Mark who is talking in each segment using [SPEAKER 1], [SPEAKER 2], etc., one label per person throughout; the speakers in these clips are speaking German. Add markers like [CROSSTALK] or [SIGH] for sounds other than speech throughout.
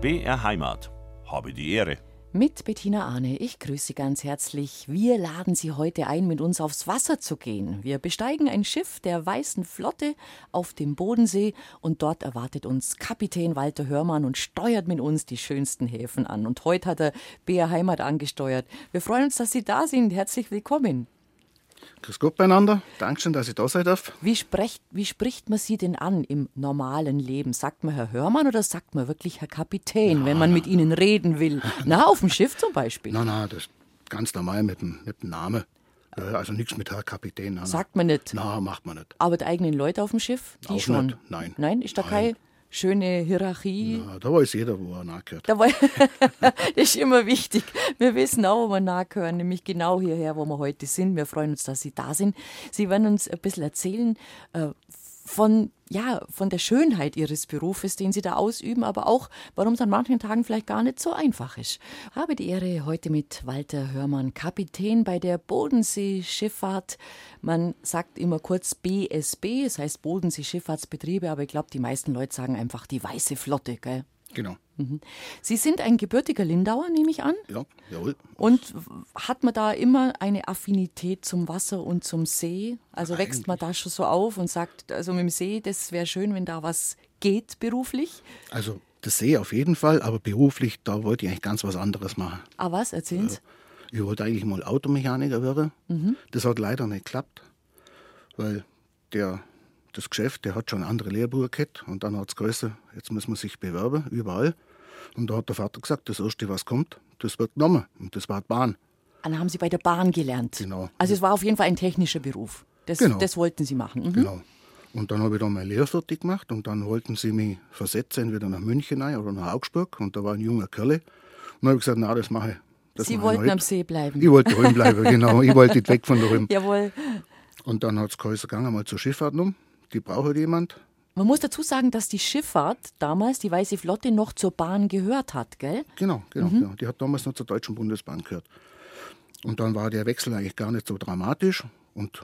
[SPEAKER 1] BR Heimat. Habe die Ehre.
[SPEAKER 2] Mit Bettina Arne, ich grüße Sie ganz herzlich. Wir laden Sie heute ein, mit uns aufs Wasser zu gehen. Wir besteigen ein Schiff der Weißen Flotte auf dem Bodensee und dort erwartet uns Kapitän Walter Hörmann und steuert mit uns die schönsten Häfen an. Und heute hat er BR Heimat angesteuert. Wir freuen uns, dass Sie da sind. Herzlich willkommen.
[SPEAKER 3] Grüß Gott beieinander. Dankeschön, dass ich da sein darf.
[SPEAKER 2] Wie spricht, wie spricht man Sie denn an im normalen Leben? Sagt man Herr Hörmann oder sagt man wirklich Herr Kapitän, wenn man mit Ihnen reden will? [LAUGHS] Na, auf dem Schiff zum Beispiel.
[SPEAKER 3] Nein, nein, das ist ganz normal mit dem, mit dem Namen. Also nichts mit Herr Kapitän. Nein,
[SPEAKER 2] Sagt man nicht.
[SPEAKER 3] Nein, macht man nicht.
[SPEAKER 2] Aber die eigenen Leute auf dem Schiff, die
[SPEAKER 3] Auch
[SPEAKER 2] schon.
[SPEAKER 3] nicht. Nein.
[SPEAKER 2] Nein, ist da
[SPEAKER 3] Nein.
[SPEAKER 2] Schöne Hierarchie?
[SPEAKER 3] Ja, da weiß jeder, wo er nachgehört.
[SPEAKER 2] Da [LAUGHS] das ist immer wichtig. Wir wissen auch, wo wir nachgehören, nämlich genau hierher, wo wir heute sind. Wir freuen uns, dass Sie da sind. Sie werden uns ein bisschen erzählen äh, von, ja, von der Schönheit Ihres Berufes, den Sie da ausüben, aber auch, warum es an manchen Tagen vielleicht gar nicht so einfach ist. Habe die Ehre, heute mit Walter Hörmann, Kapitän bei der Bodenseeschifffahrt. Man sagt immer kurz BSB, es heißt Bodenseeschifffahrtsbetriebe, aber ich glaube, die meisten Leute sagen einfach die Weiße Flotte, gell?
[SPEAKER 3] Genau.
[SPEAKER 2] Sie sind ein gebürtiger Lindauer, nehme ich an.
[SPEAKER 3] Ja, jawohl.
[SPEAKER 2] Und hat man da immer eine Affinität zum Wasser und zum See? Also wächst man da schon so auf und sagt, also mit dem See, das wäre schön, wenn da was geht beruflich?
[SPEAKER 3] Also, das ich auf jeden Fall, aber beruflich, da wollte ich eigentlich ganz was anderes machen.
[SPEAKER 2] Ah, was? Erzählen Sie.
[SPEAKER 3] Ich wollte eigentlich mal Automechaniker werden. Das hat leider nicht geklappt, weil der, das Geschäft, der hat schon andere Lehrbuch gehabt und dann hat es geheißen, jetzt muss man sich bewerben, überall. Und da hat der Vater gesagt, das Erste, was kommt, das wird genommen. Und das war die Bahn.
[SPEAKER 2] Dann haben Sie bei der Bahn gelernt.
[SPEAKER 3] Genau.
[SPEAKER 2] Also es war auf jeden Fall ein technischer Beruf. Das,
[SPEAKER 3] Genau.
[SPEAKER 2] das wollten Sie machen. Mhm.
[SPEAKER 3] Genau. Und dann habe ich dann meine Lehre fertig gemacht und dann wollten sie mich versetzen, entweder nach München rein oder nach Augsburg. Und da war ein junger Kerle. Und dann habe ich gesagt, na, das mache ich. Das
[SPEAKER 2] Sie
[SPEAKER 3] mache ich
[SPEAKER 2] wollten
[SPEAKER 3] nicht.
[SPEAKER 2] am See bleiben.
[SPEAKER 3] Ich wollte daheim bleiben, [LAUGHS] genau. Ich wollte nicht weg von daheim.
[SPEAKER 2] Jawohl.
[SPEAKER 3] Und dann hat es geheißen, gegangen mal zur Schifffahrt um. Die braucht halt jemand.
[SPEAKER 2] Man muss dazu sagen, dass die Schifffahrt damals, die Weiße Flotte, noch zur Bahn gehört hat, gell?
[SPEAKER 3] Genau, genau,
[SPEAKER 2] Mhm.
[SPEAKER 3] genau. Die hat damals noch zur Deutschen Bundesbahn gehört. Und dann war der Wechsel eigentlich gar nicht so dramatisch. Und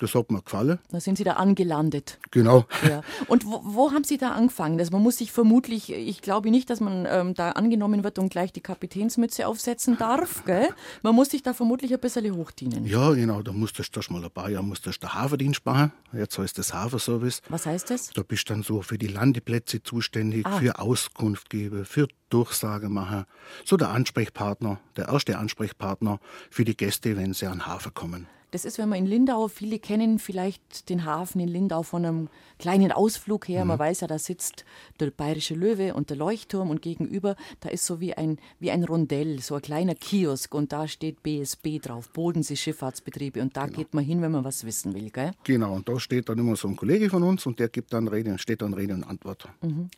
[SPEAKER 3] das hat mir gefallen.
[SPEAKER 2] Da sind Sie da angelandet.
[SPEAKER 3] Genau.
[SPEAKER 2] Ja. Und wo, wo haben Sie da angefangen? Also man muss sich vermutlich, ich glaube nicht, dass man ähm, da angenommen wird und gleich die Kapitänsmütze aufsetzen darf, gell? Man muss sich da vermutlich ein bisschen hochdienen.
[SPEAKER 3] Ja, genau. Da musstest du mal ein paar Jahre musstest du den Hafendienst machen. Jetzt heißt das Hafenservice.
[SPEAKER 2] Was heißt das?
[SPEAKER 3] Da bist du dann so für die Landeplätze zuständig,
[SPEAKER 2] Ah.
[SPEAKER 3] für Auskunft geben, für Durchsage machen. So der Ansprechpartner, der erste Ansprechpartner für die Gäste, wenn sie an den Hafen kommen.
[SPEAKER 2] Das ist, wenn man in Lindau, viele kennen vielleicht den Hafen in Lindau von einem kleinen Ausflug her. Man weiß ja, da sitzt der Bayerische Löwe und der Leuchtturm und gegenüber, da ist so wie ein, wie ein Rondell, so ein kleiner Kiosk und da steht BSB drauf, Bodensee Schifffahrtsbetriebe und da geht man hin, wenn man was wissen will, gell?
[SPEAKER 3] Genau, und da steht dann immer so ein Kollege von uns und der gibt dann Rede, steht dann Rede und Antwort.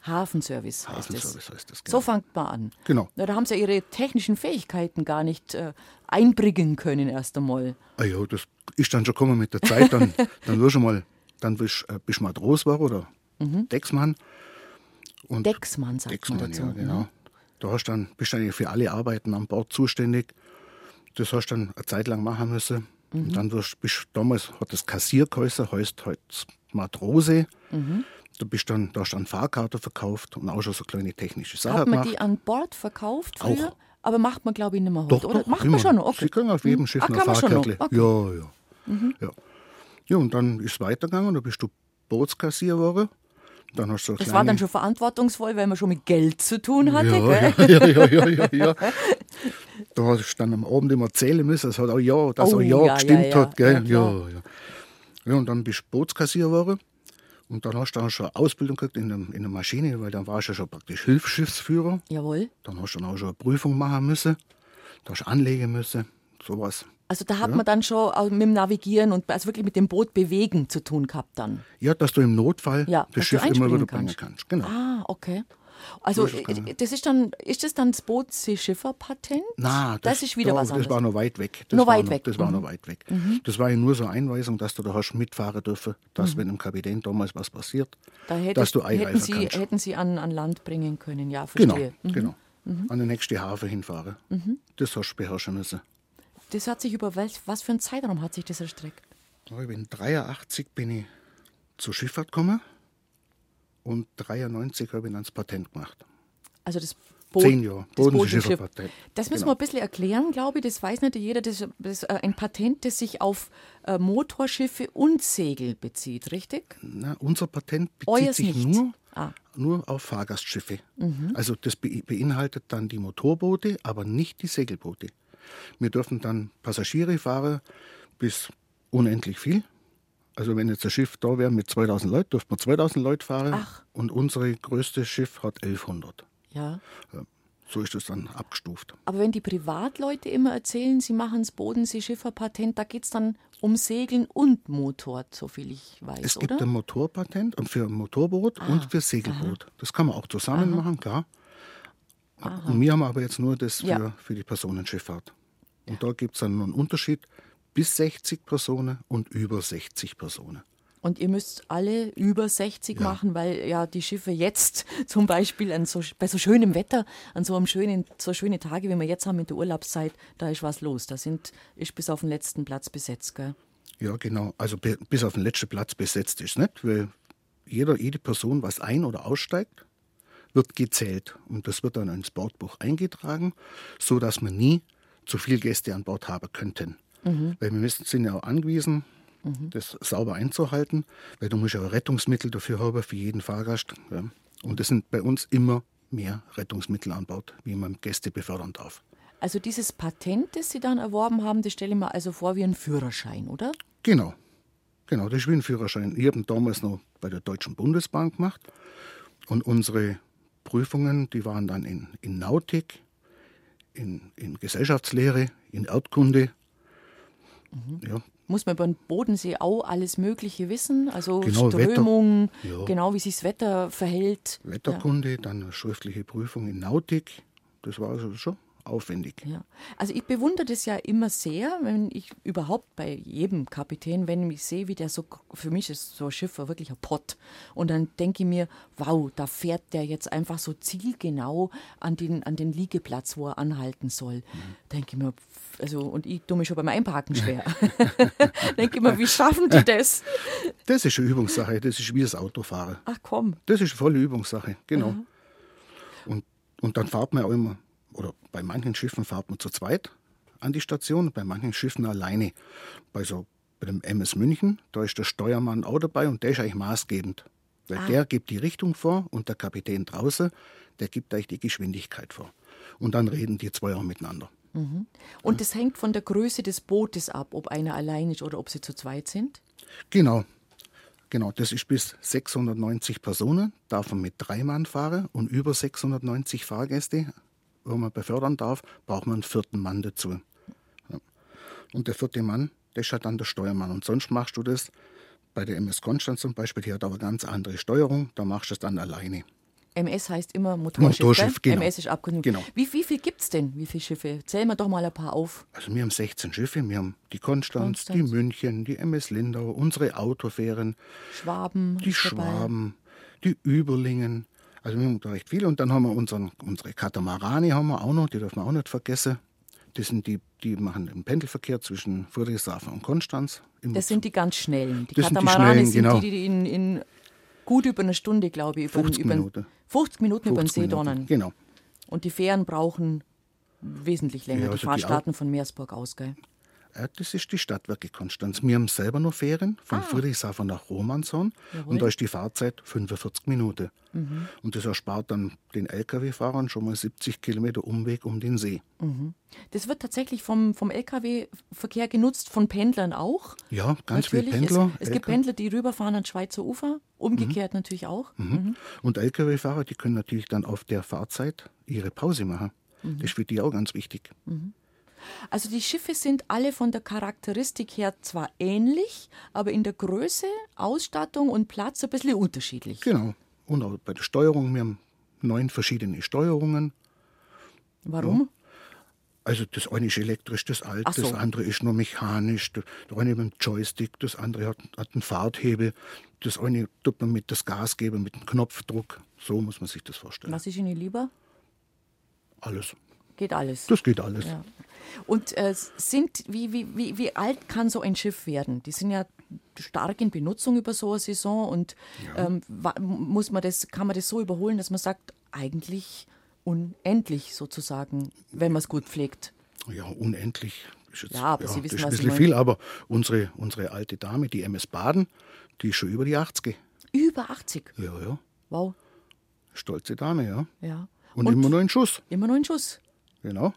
[SPEAKER 2] Hafenservice heißt es.
[SPEAKER 3] Hafenservice heißt das,
[SPEAKER 2] So
[SPEAKER 3] genau.
[SPEAKER 2] fängt man an.
[SPEAKER 3] Genau.
[SPEAKER 2] Na, da haben sie ja ihre technischen Fähigkeiten gar nicht äh, einbringen können erst einmal.
[SPEAKER 3] Ah ja, das ist dann schon gekommen mit der Zeit. Dann, [LAUGHS] dann wirst du mal, dann bist, äh, bist Matros war oder Decksmann. Und
[SPEAKER 2] Decksmann sagt
[SPEAKER 3] Decksmann,
[SPEAKER 2] man dazu.
[SPEAKER 3] ja, genau. Da hast dann, bist du eigentlich für alle Arbeiten an Bord zuständig. Das hast du dann eine Zeit lang machen müssen.
[SPEAKER 2] Mhm.
[SPEAKER 3] Und dann wirst, bist damals hat das Kassier geheißen, heißt halt Matrose.
[SPEAKER 2] Mhm.
[SPEAKER 3] Da bist dann, da hast du dann Fahrkarte verkauft und auch schon so kleine technische Sachen
[SPEAKER 2] Hat man
[SPEAKER 3] gemacht.
[SPEAKER 2] die an Bord verkauft
[SPEAKER 3] Auch.
[SPEAKER 2] Aber macht man, glaube ich, nicht mehr heute,
[SPEAKER 3] Doch,
[SPEAKER 2] oder?
[SPEAKER 3] doch,
[SPEAKER 2] macht man schon noch? Okay.
[SPEAKER 3] Sie können auf jedem Schiff
[SPEAKER 2] Ah,
[SPEAKER 3] eine
[SPEAKER 2] kann man schon noch?
[SPEAKER 3] Fahrkärtle.
[SPEAKER 2] Okay. Mhm.
[SPEAKER 3] Ja, ja. ja. Ja, und dann ist es weitergegangen, da bist du Bootskassier geworden. Dann hast du
[SPEAKER 2] Das
[SPEAKER 3] kleine,
[SPEAKER 2] war dann schon verantwortungsvoll, weil man schon mit Geld zu tun hatte,
[SPEAKER 3] ja,
[SPEAKER 2] gell?
[SPEAKER 3] ja, ja, ja, ja, ja. [LAUGHS] Da hast du dann am Abend immer zählen müssen, das hat auch ja, dass
[SPEAKER 2] Oh,
[SPEAKER 3] auch ja,
[SPEAKER 2] ja,
[SPEAKER 3] gestimmt
[SPEAKER 2] ja,
[SPEAKER 3] hat. Gell?
[SPEAKER 2] Ja,
[SPEAKER 3] ja, ja. und dann bist du Bootskassier geworden. Und dann hast du auch schon eine Ausbildung gekriegt in der, in der Maschine, weil dann warst du ja schon praktisch Hilfsschiffsführer.
[SPEAKER 2] Jawohl.
[SPEAKER 3] Dann hast du dann auch schon eine Prüfung machen müssen. Da hast du anlegen müssen, sowas.
[SPEAKER 2] Also da hat man dann schon mit dem Navigieren und also wirklich mit dem Boot bewegen zu tun gehabt dann.
[SPEAKER 3] Ja, dass du im Notfall
[SPEAKER 2] Ja,
[SPEAKER 3] das Schiff immer wieder bringen
[SPEAKER 2] kannst.
[SPEAKER 3] kannst. Genau.
[SPEAKER 2] Ah, okay. Also das ist dann, ist das dann das Bootseeschifferpatent?
[SPEAKER 3] Na,
[SPEAKER 2] das, ist wieder
[SPEAKER 3] da,
[SPEAKER 2] was
[SPEAKER 3] Das
[SPEAKER 2] anderes.
[SPEAKER 3] war noch weit weg. Das
[SPEAKER 2] Noch
[SPEAKER 3] war
[SPEAKER 2] weit
[SPEAKER 3] noch,
[SPEAKER 2] weg.
[SPEAKER 3] Das war
[SPEAKER 2] Mhm.
[SPEAKER 3] noch weit weg. Das war ja nur so eine Einweisung, dass du da hast mitfahren dürfen, dass
[SPEAKER 2] Mhm.
[SPEAKER 3] wenn dem Kapitän damals was passiert,
[SPEAKER 2] da hätte,
[SPEAKER 3] dass du
[SPEAKER 2] hätten
[SPEAKER 3] eingreifen
[SPEAKER 2] Sie,
[SPEAKER 3] kannst.
[SPEAKER 2] hätten Sie an, an Land bringen können, ja,
[SPEAKER 3] Genau,
[SPEAKER 2] verstehe. Mhm.
[SPEAKER 3] genau. An den nächsten Hafen hinfahren. Das hast du beherrschen müssen.
[SPEAKER 2] Das hat sich über welch, was für einen Zeitraum hat sich das erstreckt?
[SPEAKER 3] Ich bin 83 bin ich zur Schifffahrt gekommen und 93 habe ich dann das Patent gemacht.
[SPEAKER 2] Also das Boot,
[SPEAKER 3] Zehn Jahre.
[SPEAKER 2] das
[SPEAKER 3] Bodenseeschifferpatent.
[SPEAKER 2] Das müssen
[SPEAKER 3] Genau.
[SPEAKER 2] wir ein bisschen erklären, glaube ich. Das weiß nicht jeder. Das ist äh, ein Patent, das sich auf äh, Motorschiffe und Segel bezieht, richtig?
[SPEAKER 3] Na, unser Patent
[SPEAKER 2] Euers
[SPEAKER 3] bezieht sich
[SPEAKER 2] nicht.
[SPEAKER 3] nur,
[SPEAKER 2] Ah.
[SPEAKER 3] nur auf Fahrgastschiffe. Also das be beinhaltet dann die Motorboote, aber nicht die Segelboote. Wir dürfen dann Passagiere fahren bis unendlich viel. Also wenn jetzt ein Schiff da wäre mit 2000 Leuten, dürften wir 2000 Leute fahren.
[SPEAKER 2] Ach.
[SPEAKER 3] Und unser größtes Schiff hat 1100.
[SPEAKER 2] Ja.
[SPEAKER 3] So ist es dann abgestuft.
[SPEAKER 2] Aber wenn die Privatleute immer erzählen, sie machen das Bodenseeschifferpatent, da geht es dann um Segeln und Motor, soviel ich weiß,
[SPEAKER 3] Es
[SPEAKER 2] oder?
[SPEAKER 3] gibt ein Motorpatent und für ein Motorboot und für Segelboot. Das kann man auch zusammen machen, klar. Und wir haben aber jetzt nur das für,
[SPEAKER 2] Ja.
[SPEAKER 3] für die Personenschifffahrt. Und da gibt es dann einen Unterschied bis 60 Personen und über 60 Personen.
[SPEAKER 2] Und ihr müsst alle über 60 machen, weil ja die Schiffe jetzt [LAUGHS] zum Beispiel an so, bei so schönem Wetter, an so einem schönen, so schöne Tage, wie wir jetzt haben mit der Urlaubszeit, da ist was los. Da sind, ist bis auf den letzten Platz besetzt, gell?
[SPEAKER 3] Ja, genau. Also bi- bis auf den letzten Platz besetzt ist nicht, weil jeder, jede Person, was ein- oder aussteigt, wird gezählt. Und das wird dann ins Bordbuch eingetragen, so dass wir nie zu viele Gäste an Bord haben könnten. Weil wir müssen, sind ja auch angewiesen, das sauber einzuhalten, weil du musst ja auch Rettungsmittel dafür haben für jeden Fahrgast. Ja. Und es sind bei uns immer mehr Rettungsmittel an Bord, wie man Gäste befördern darf.
[SPEAKER 2] Also dieses Patent, das Sie dann erworben haben, das stelle ich mir also vor wie ein Führerschein, oder?
[SPEAKER 3] Genau. Genau, das ist wie ein Führerschein. Ich habe ihn damals noch bei der Deutschen Bundesbank gemacht. Und unsere Prüfungen, die waren dann in, in Nautik, in, in Gesellschaftslehre, in Erdkunde. Ja,
[SPEAKER 2] Muss man über den Bodensee auch alles Mögliche wissen? Also
[SPEAKER 3] Genau, Wetter.
[SPEAKER 2] Strömung,
[SPEAKER 3] Ja.
[SPEAKER 2] genau wie sich das Wetter verhält.
[SPEAKER 3] Wetterkunde, dann eine schriftliche Prüfung in Nautik. Das war also schon aufwendig.
[SPEAKER 2] Ja. Also ich bewundere das ja immer sehr, wenn ich überhaupt bei jedem Kapitän, wenn ich sehe, wie der so, für mich ist so ein Schiff wirklich ein Pott. Und dann denke ich mir, wow, da fährt der jetzt einfach so zielgenau an den, an den Liegeplatz, wo er anhalten soll. Denke ich mir, also, und ich tue mich schon beim Einparken schwer. [LAUGHS] [LAUGHS] denke ich mir, wie schaffen die das?
[SPEAKER 3] Das ist eine Übungssache, das ist wie das Autofahren.
[SPEAKER 2] Ach komm.
[SPEAKER 3] Das ist eine volle Übungssache, genau. Und, und dann fahrt man auch immer, oder bei manchen Schiffen fahrt man zu zweit an die Station, bei manchen Schiffen alleine. Bei so bei dem MS München, da ist der Steuermann auch dabei und der ist eigentlich maßgebend. Weil der gibt die Richtung vor und der Kapitän draußen, der gibt eigentlich die Geschwindigkeit vor. Und dann reden die zwei auch miteinander.
[SPEAKER 2] Und das hängt von der Größe des Bootes ab, ob einer allein ist oder ob sie zu zweit sind.
[SPEAKER 3] Genau. Genau, das ist bis 690 Personen, darf man mit drei Mann fahren und über 690 Fahrgäste, wo man befördern darf, braucht man einen vierten Mann dazu. Ja. Und der vierte Mann, das ist halt dann der Steuermann. Und sonst machst du das bei der MS Konstanz zum Beispiel, die hat aber ganz andere Steuerung, da machst du es dann alleine.
[SPEAKER 2] MS heißt immer Motorschiff.
[SPEAKER 3] Motorschiff, genau.
[SPEAKER 2] MS ist Abkürzung.
[SPEAKER 3] Genau.
[SPEAKER 2] Wie, wie viel gibt es denn? Wie viele Schiffe? Zählen wir doch mal ein paar auf.
[SPEAKER 3] Also wir haben 16 Schiffe, wir haben die Konstanz,
[SPEAKER 2] Konstanz.
[SPEAKER 3] die München, die MS Lindau, unsere Autofähren,
[SPEAKER 2] Schwaben.
[SPEAKER 3] die
[SPEAKER 2] ist dabei.
[SPEAKER 3] Schwaben, die Überlingen. Also wir haben da recht viele. Und dann haben wir unseren, unsere Katamarane haben wir auch noch, die dürfen wir auch nicht vergessen. Das sind die, die machen den Pendelverkehr zwischen Friedrichshafen und Konstanz.
[SPEAKER 2] Das sind die ganz schnellen. Die
[SPEAKER 3] Das sind die
[SPEAKER 2] Katamarane
[SPEAKER 3] schnellen,
[SPEAKER 2] sind
[SPEAKER 3] genau.
[SPEAKER 2] die, die in, in gut über eine Stunde, glaube ich, über,
[SPEAKER 3] 50
[SPEAKER 2] über,
[SPEAKER 3] Minuten.
[SPEAKER 2] 50 Minuten über den
[SPEAKER 3] 50
[SPEAKER 2] See
[SPEAKER 3] Minuten.
[SPEAKER 2] donnern.
[SPEAKER 3] Genau.
[SPEAKER 2] Und die Fähren brauchen wesentlich länger.
[SPEAKER 3] Ja,
[SPEAKER 2] die
[SPEAKER 3] also
[SPEAKER 2] fahren
[SPEAKER 3] die
[SPEAKER 2] starten von Meersburg aus, gell?
[SPEAKER 3] Ja, das ist die Stadtwerke Konstanz. Wir haben selber noch Ferien von
[SPEAKER 2] Ah.
[SPEAKER 3] Friedrichshafen nach Romanshorn. Und da ist die Fahrzeit 45 Minuten.
[SPEAKER 2] Mhm.
[SPEAKER 3] Und das erspart dann den Lkw-Fahrern schon mal 70 Kilometer Umweg um den See.
[SPEAKER 2] Das wird tatsächlich vom, vom Lkw-Verkehr genutzt, von Pendlern auch.
[SPEAKER 3] Ja, ganz viele. Pendler.
[SPEAKER 2] Es, es gibt. Pendler, die rüberfahren ans Schweizer Ufer, umgekehrt natürlich auch.
[SPEAKER 3] Mhm. Und Lkw-Fahrer, die können natürlich dann auf der Fahrzeit ihre Pause machen.
[SPEAKER 2] Mhm.
[SPEAKER 3] Das ist für die auch ganz wichtig.
[SPEAKER 2] Also die Schiffe sind alle von der Charakteristik her zwar ähnlich, aber in der Größe, Ausstattung und Platz ein bisschen unterschiedlich.
[SPEAKER 3] Genau. Und auch bei der Steuerung, wir haben neun verschiedene Steuerungen.
[SPEAKER 2] Warum?
[SPEAKER 3] Also das eine ist elektrisch, das alt,
[SPEAKER 2] Ach so.
[SPEAKER 3] das andere ist nur mechanisch, das eine mit dem Joystick, das andere hat, hat einen Fahrthebel, das eine tut man mit das Gas geben, mit dem Knopfdruck. So muss man sich das vorstellen.
[SPEAKER 2] Was ist Ihnen lieber?
[SPEAKER 3] Alles.
[SPEAKER 2] Geht alles.
[SPEAKER 3] Das geht alles.
[SPEAKER 2] Ja. Und äh, sind, wie, wie, wie, wie alt kann so ein Schiff werden? Die sind ja stark in Benutzung über so eine Saison und ähm, wa- muss man das, kann man das so überholen, dass man sagt, eigentlich unendlich sozusagen, wenn man es gut pflegt.
[SPEAKER 3] Ja, unendlich. Ist jetzt,
[SPEAKER 2] Ja, aber Sie wissen,
[SPEAKER 3] das ist ein
[SPEAKER 2] was
[SPEAKER 3] bisschen
[SPEAKER 2] meine.
[SPEAKER 3] viel, aber unsere, unsere alte Dame, die MS Baden, die ist schon über die 80.
[SPEAKER 2] Über 80.
[SPEAKER 3] Ja, ja.
[SPEAKER 2] Wow.
[SPEAKER 3] Stolze Dame, ja.
[SPEAKER 2] Ja.
[SPEAKER 3] Und, immer noch in Schuss.
[SPEAKER 2] immer noch in Schuss.
[SPEAKER 3] Genau.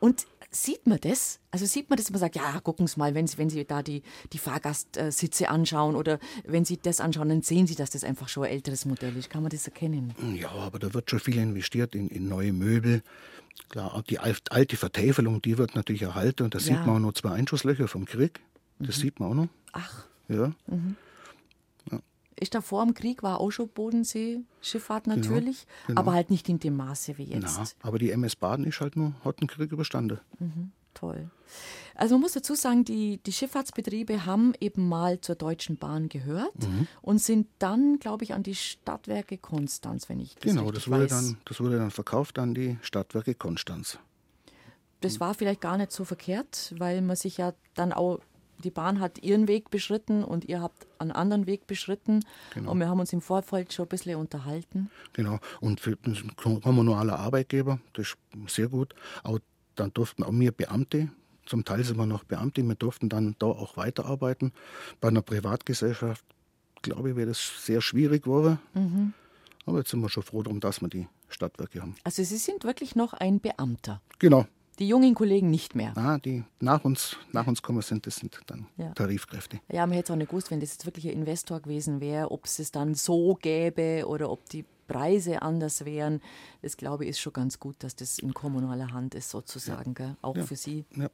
[SPEAKER 2] Und sieht man das? Also sieht man das, man sagt, ja, gucken Sie mal, wenn Sie, wenn Sie da die, die Fahrgastsitze anschauen oder wenn Sie das anschauen, dann sehen Sie, dass das einfach schon ein älteres Modell ist. Kann man das erkennen?
[SPEAKER 3] Ja, aber da wird schon viel investiert in, in neue Möbel. Klar, auch die al- alte Vertäfelung, die wird natürlich erhalten. Und da
[SPEAKER 2] Ja.
[SPEAKER 3] sieht man auch noch zwei Einschusslöcher vom Krieg. Das sieht man auch noch.
[SPEAKER 2] Ach,
[SPEAKER 3] Ja,
[SPEAKER 2] ist da vor dem Krieg war auch schon Bodensee-Schifffahrt natürlich,
[SPEAKER 3] genau.
[SPEAKER 2] aber halt nicht in dem Maße wie jetzt.
[SPEAKER 3] na, aber die MS Baden ist halt nur, hat den Krieg überstanden.
[SPEAKER 2] Toll. Also man muss dazu sagen, die, die Schifffahrtsbetriebe haben eben mal zur Deutschen Bahn gehört
[SPEAKER 3] Mhm.
[SPEAKER 2] und sind dann, glaube ich, an die Stadtwerke Konstanz, wenn ich das
[SPEAKER 3] Genau,
[SPEAKER 2] richtig
[SPEAKER 3] das wurde,
[SPEAKER 2] weiß.
[SPEAKER 3] dann, das wurde dann verkauft an die Stadtwerke Konstanz.
[SPEAKER 2] Das war vielleicht gar nicht so verkehrt, weil man sich ja dann auch, die Bahn hat ihren Weg beschritten und ihr habt einen anderen Weg beschritten.
[SPEAKER 3] Genau.
[SPEAKER 2] Und wir haben uns im Vorfeld schon ein bisschen unterhalten.
[SPEAKER 3] Genau. Und für ein kommunaler Arbeitgeber, das ist sehr gut. Auch dann durften auch wir Beamte, zum Teil sind wir noch Beamte, wir durften dann da auch weiterarbeiten. Bei einer Privatgesellschaft, glaube ich, wäre das sehr schwierig geworden. Aber jetzt sind wir schon froh darum, dass wir die Stadtwerke haben.
[SPEAKER 2] Also Sie sind wirklich noch ein Beamter.
[SPEAKER 3] Genau.
[SPEAKER 2] Die jungen Kollegen nicht mehr.
[SPEAKER 3] Ah, die nach uns, nach uns kommen sind, das sind dann
[SPEAKER 2] Ja.
[SPEAKER 3] Tarifkräfte.
[SPEAKER 2] Ja, man hätte es auch nicht gewusst, wenn das jetzt wirklich ein Investor gewesen wäre, ob es es dann so gäbe oder ob die Preise anders wären. Das glaube ich ist schon ganz gut, dass das in kommunaler Hand ist sozusagen, gell? auch für Sie.
[SPEAKER 3] Ja,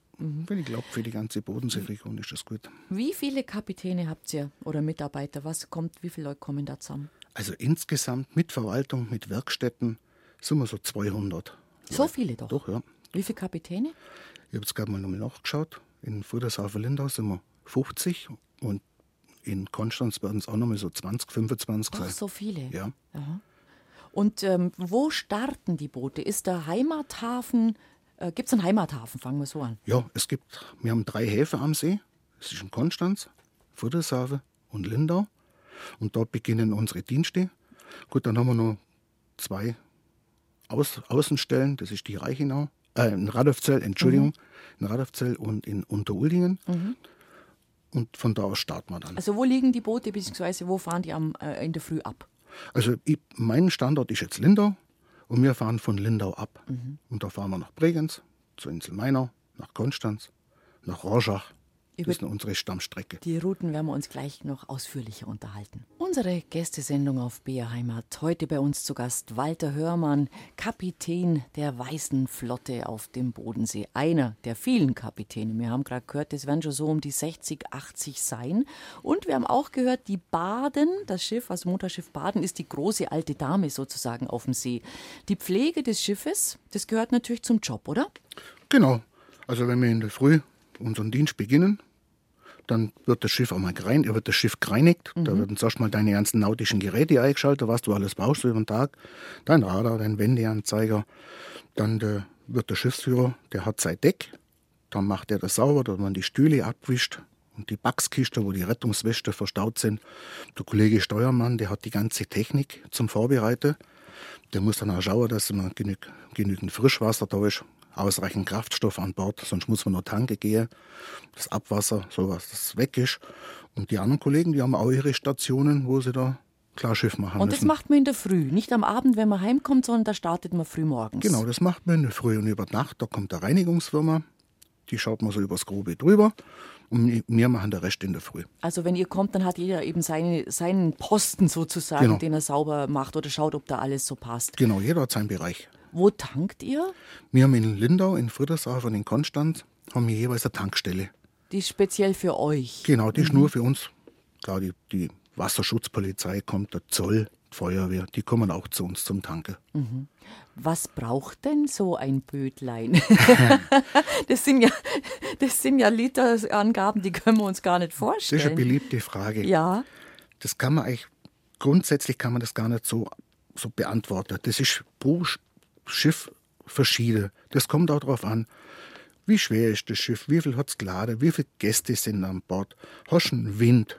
[SPEAKER 3] ich glaube, für die ganze Bodenseeregion ist das gut.
[SPEAKER 2] Wie viele Kapitäne habt ihr oder Mitarbeiter? Was kommt, wie viele Leute kommen da zusammen?
[SPEAKER 3] Also insgesamt mit Verwaltung, mit Werkstätten sind wir so 200.
[SPEAKER 2] So viele doch.
[SPEAKER 3] Doch, ja.
[SPEAKER 2] Wie viele Kapitäne?
[SPEAKER 3] Ich habe jetzt gerade mal nochmal nachgeschaut. In Friedershafen Lindau sind wir 50 und in Konstanz werden es auch nochmal so 20, 25
[SPEAKER 2] Ach,
[SPEAKER 3] sein.
[SPEAKER 2] so viele.
[SPEAKER 3] Ja.
[SPEAKER 2] Und ähm, wo starten die Boote? Ist der Heimathafen, äh, gibt es einen Heimathafen? Fangen wir so an.
[SPEAKER 3] ja, es gibt, wir haben drei Häfen am See. Es ist in Konstanz, Friedershafen und Lindau. Und dort beginnen unsere Dienste. Gut, dann haben wir noch zwei Aus Außenstellen. Das ist die Reichenau, äh, in Radolfzell, Entschuldigung, in Radolfzell und in Unteruldingen. Und von da aus starten wir dann.
[SPEAKER 2] Also wo liegen die Boote, beziehungsweise wo fahren die am, äh, in der Früh ab?
[SPEAKER 3] Also ich, mein Standort ist jetzt Lindau und wir fahren von Lindau ab. Und da fahren wir nach Bregenz, zur Insel Mainau, nach Konstanz, nach Rorschach.
[SPEAKER 2] Über-
[SPEAKER 3] Das ist unsere Stammstrecke.
[SPEAKER 2] Die Routen werden wir uns gleich noch ausführlicher unterhalten. Unsere Gästesendung auf BR Heimat. Heute bei uns zu Gast Walter Hörmann, Kapitän der Weißen Flotte auf dem Bodensee. Einer der vielen Kapitäne. Wir haben gerade gehört, es werden schon so um die 60, 80 sein. Und wir haben auch gehört, die Baden, das Schiff, also Motorschiff Baden, ist die große alte Dame sozusagen auf dem See. Die Pflege des Schiffes, das gehört natürlich zum Job, oder?
[SPEAKER 3] Genau. Also wenn wir in der Früh unseren Dienst beginnen, dann wird das Schiff einmal gereinigt, wird das Schiff gereinigt. Da werden zuerst mal deine ganzen nautischen Geräte eingeschaltet, was du alles brauchst über den Tag. Dein Radar, dein Wendeanzeiger. Dann der, wird der Schiffsführer, der hat sein Deck. Dann macht er das sauber, dass man die Stühle abwischt und die Backskiste, wo die Rettungsweste verstaut sind. Der Kollege Steuermann, der hat die ganze Technik zum Vorbereiten. Der muss dann auch schauen, dass immer genü genügend Frischwasser da ist, ausreichend Kraftstoff an Bord, sonst muss man noch tanken gehen, das Abwasser, sowas, das weg ist. Und die anderen Kollegen, die haben auch ihre Stationen, wo sie da Klarschiff machen
[SPEAKER 2] Und das
[SPEAKER 3] müssen.
[SPEAKER 2] macht man in der Früh, nicht am Abend, wenn man heimkommt, sondern da startet man früh morgens.
[SPEAKER 3] Genau, das macht man in der Früh und über Nacht, da kommt eine Reinigungsfirma, die schaut man so übers Grobe drüber und wir machen den Rest in der Früh.
[SPEAKER 2] Also wenn ihr kommt, dann hat jeder eben seine, seinen Posten sozusagen,
[SPEAKER 3] Genau.
[SPEAKER 2] den er sauber macht oder schaut, ob da alles so passt.
[SPEAKER 3] Genau, jeder hat seinen Bereich.
[SPEAKER 2] Wo tankt ihr?
[SPEAKER 3] Wir haben in Lindau, in Friedershafen und in Konstanz haben wir jeweils eine Tankstelle.
[SPEAKER 2] Die ist speziell für euch.
[SPEAKER 3] Genau, die ist nur für uns. Klar, die, die Wasserschutzpolizei kommt, der Zoll, die Feuerwehr, die kommen auch zu uns zum Tanken.
[SPEAKER 2] Was braucht denn so ein Bötlein? [LAUGHS] das, sind ja, das sind ja Literangaben, die können wir uns gar nicht
[SPEAKER 3] Das ist eine
[SPEAKER 2] vorstellen.
[SPEAKER 3] beliebte Frage.
[SPEAKER 2] Ja,
[SPEAKER 3] Das kann man eigentlich, grundsätzlich kann man das gar nicht so, so beantworten. Das ist pro Schiff verschieden. Das kommt auch darauf an, wie schwer ist das Schiff, wie viel hat es geladen, wie viele Gäste sind an Bord, hast du einen Wind,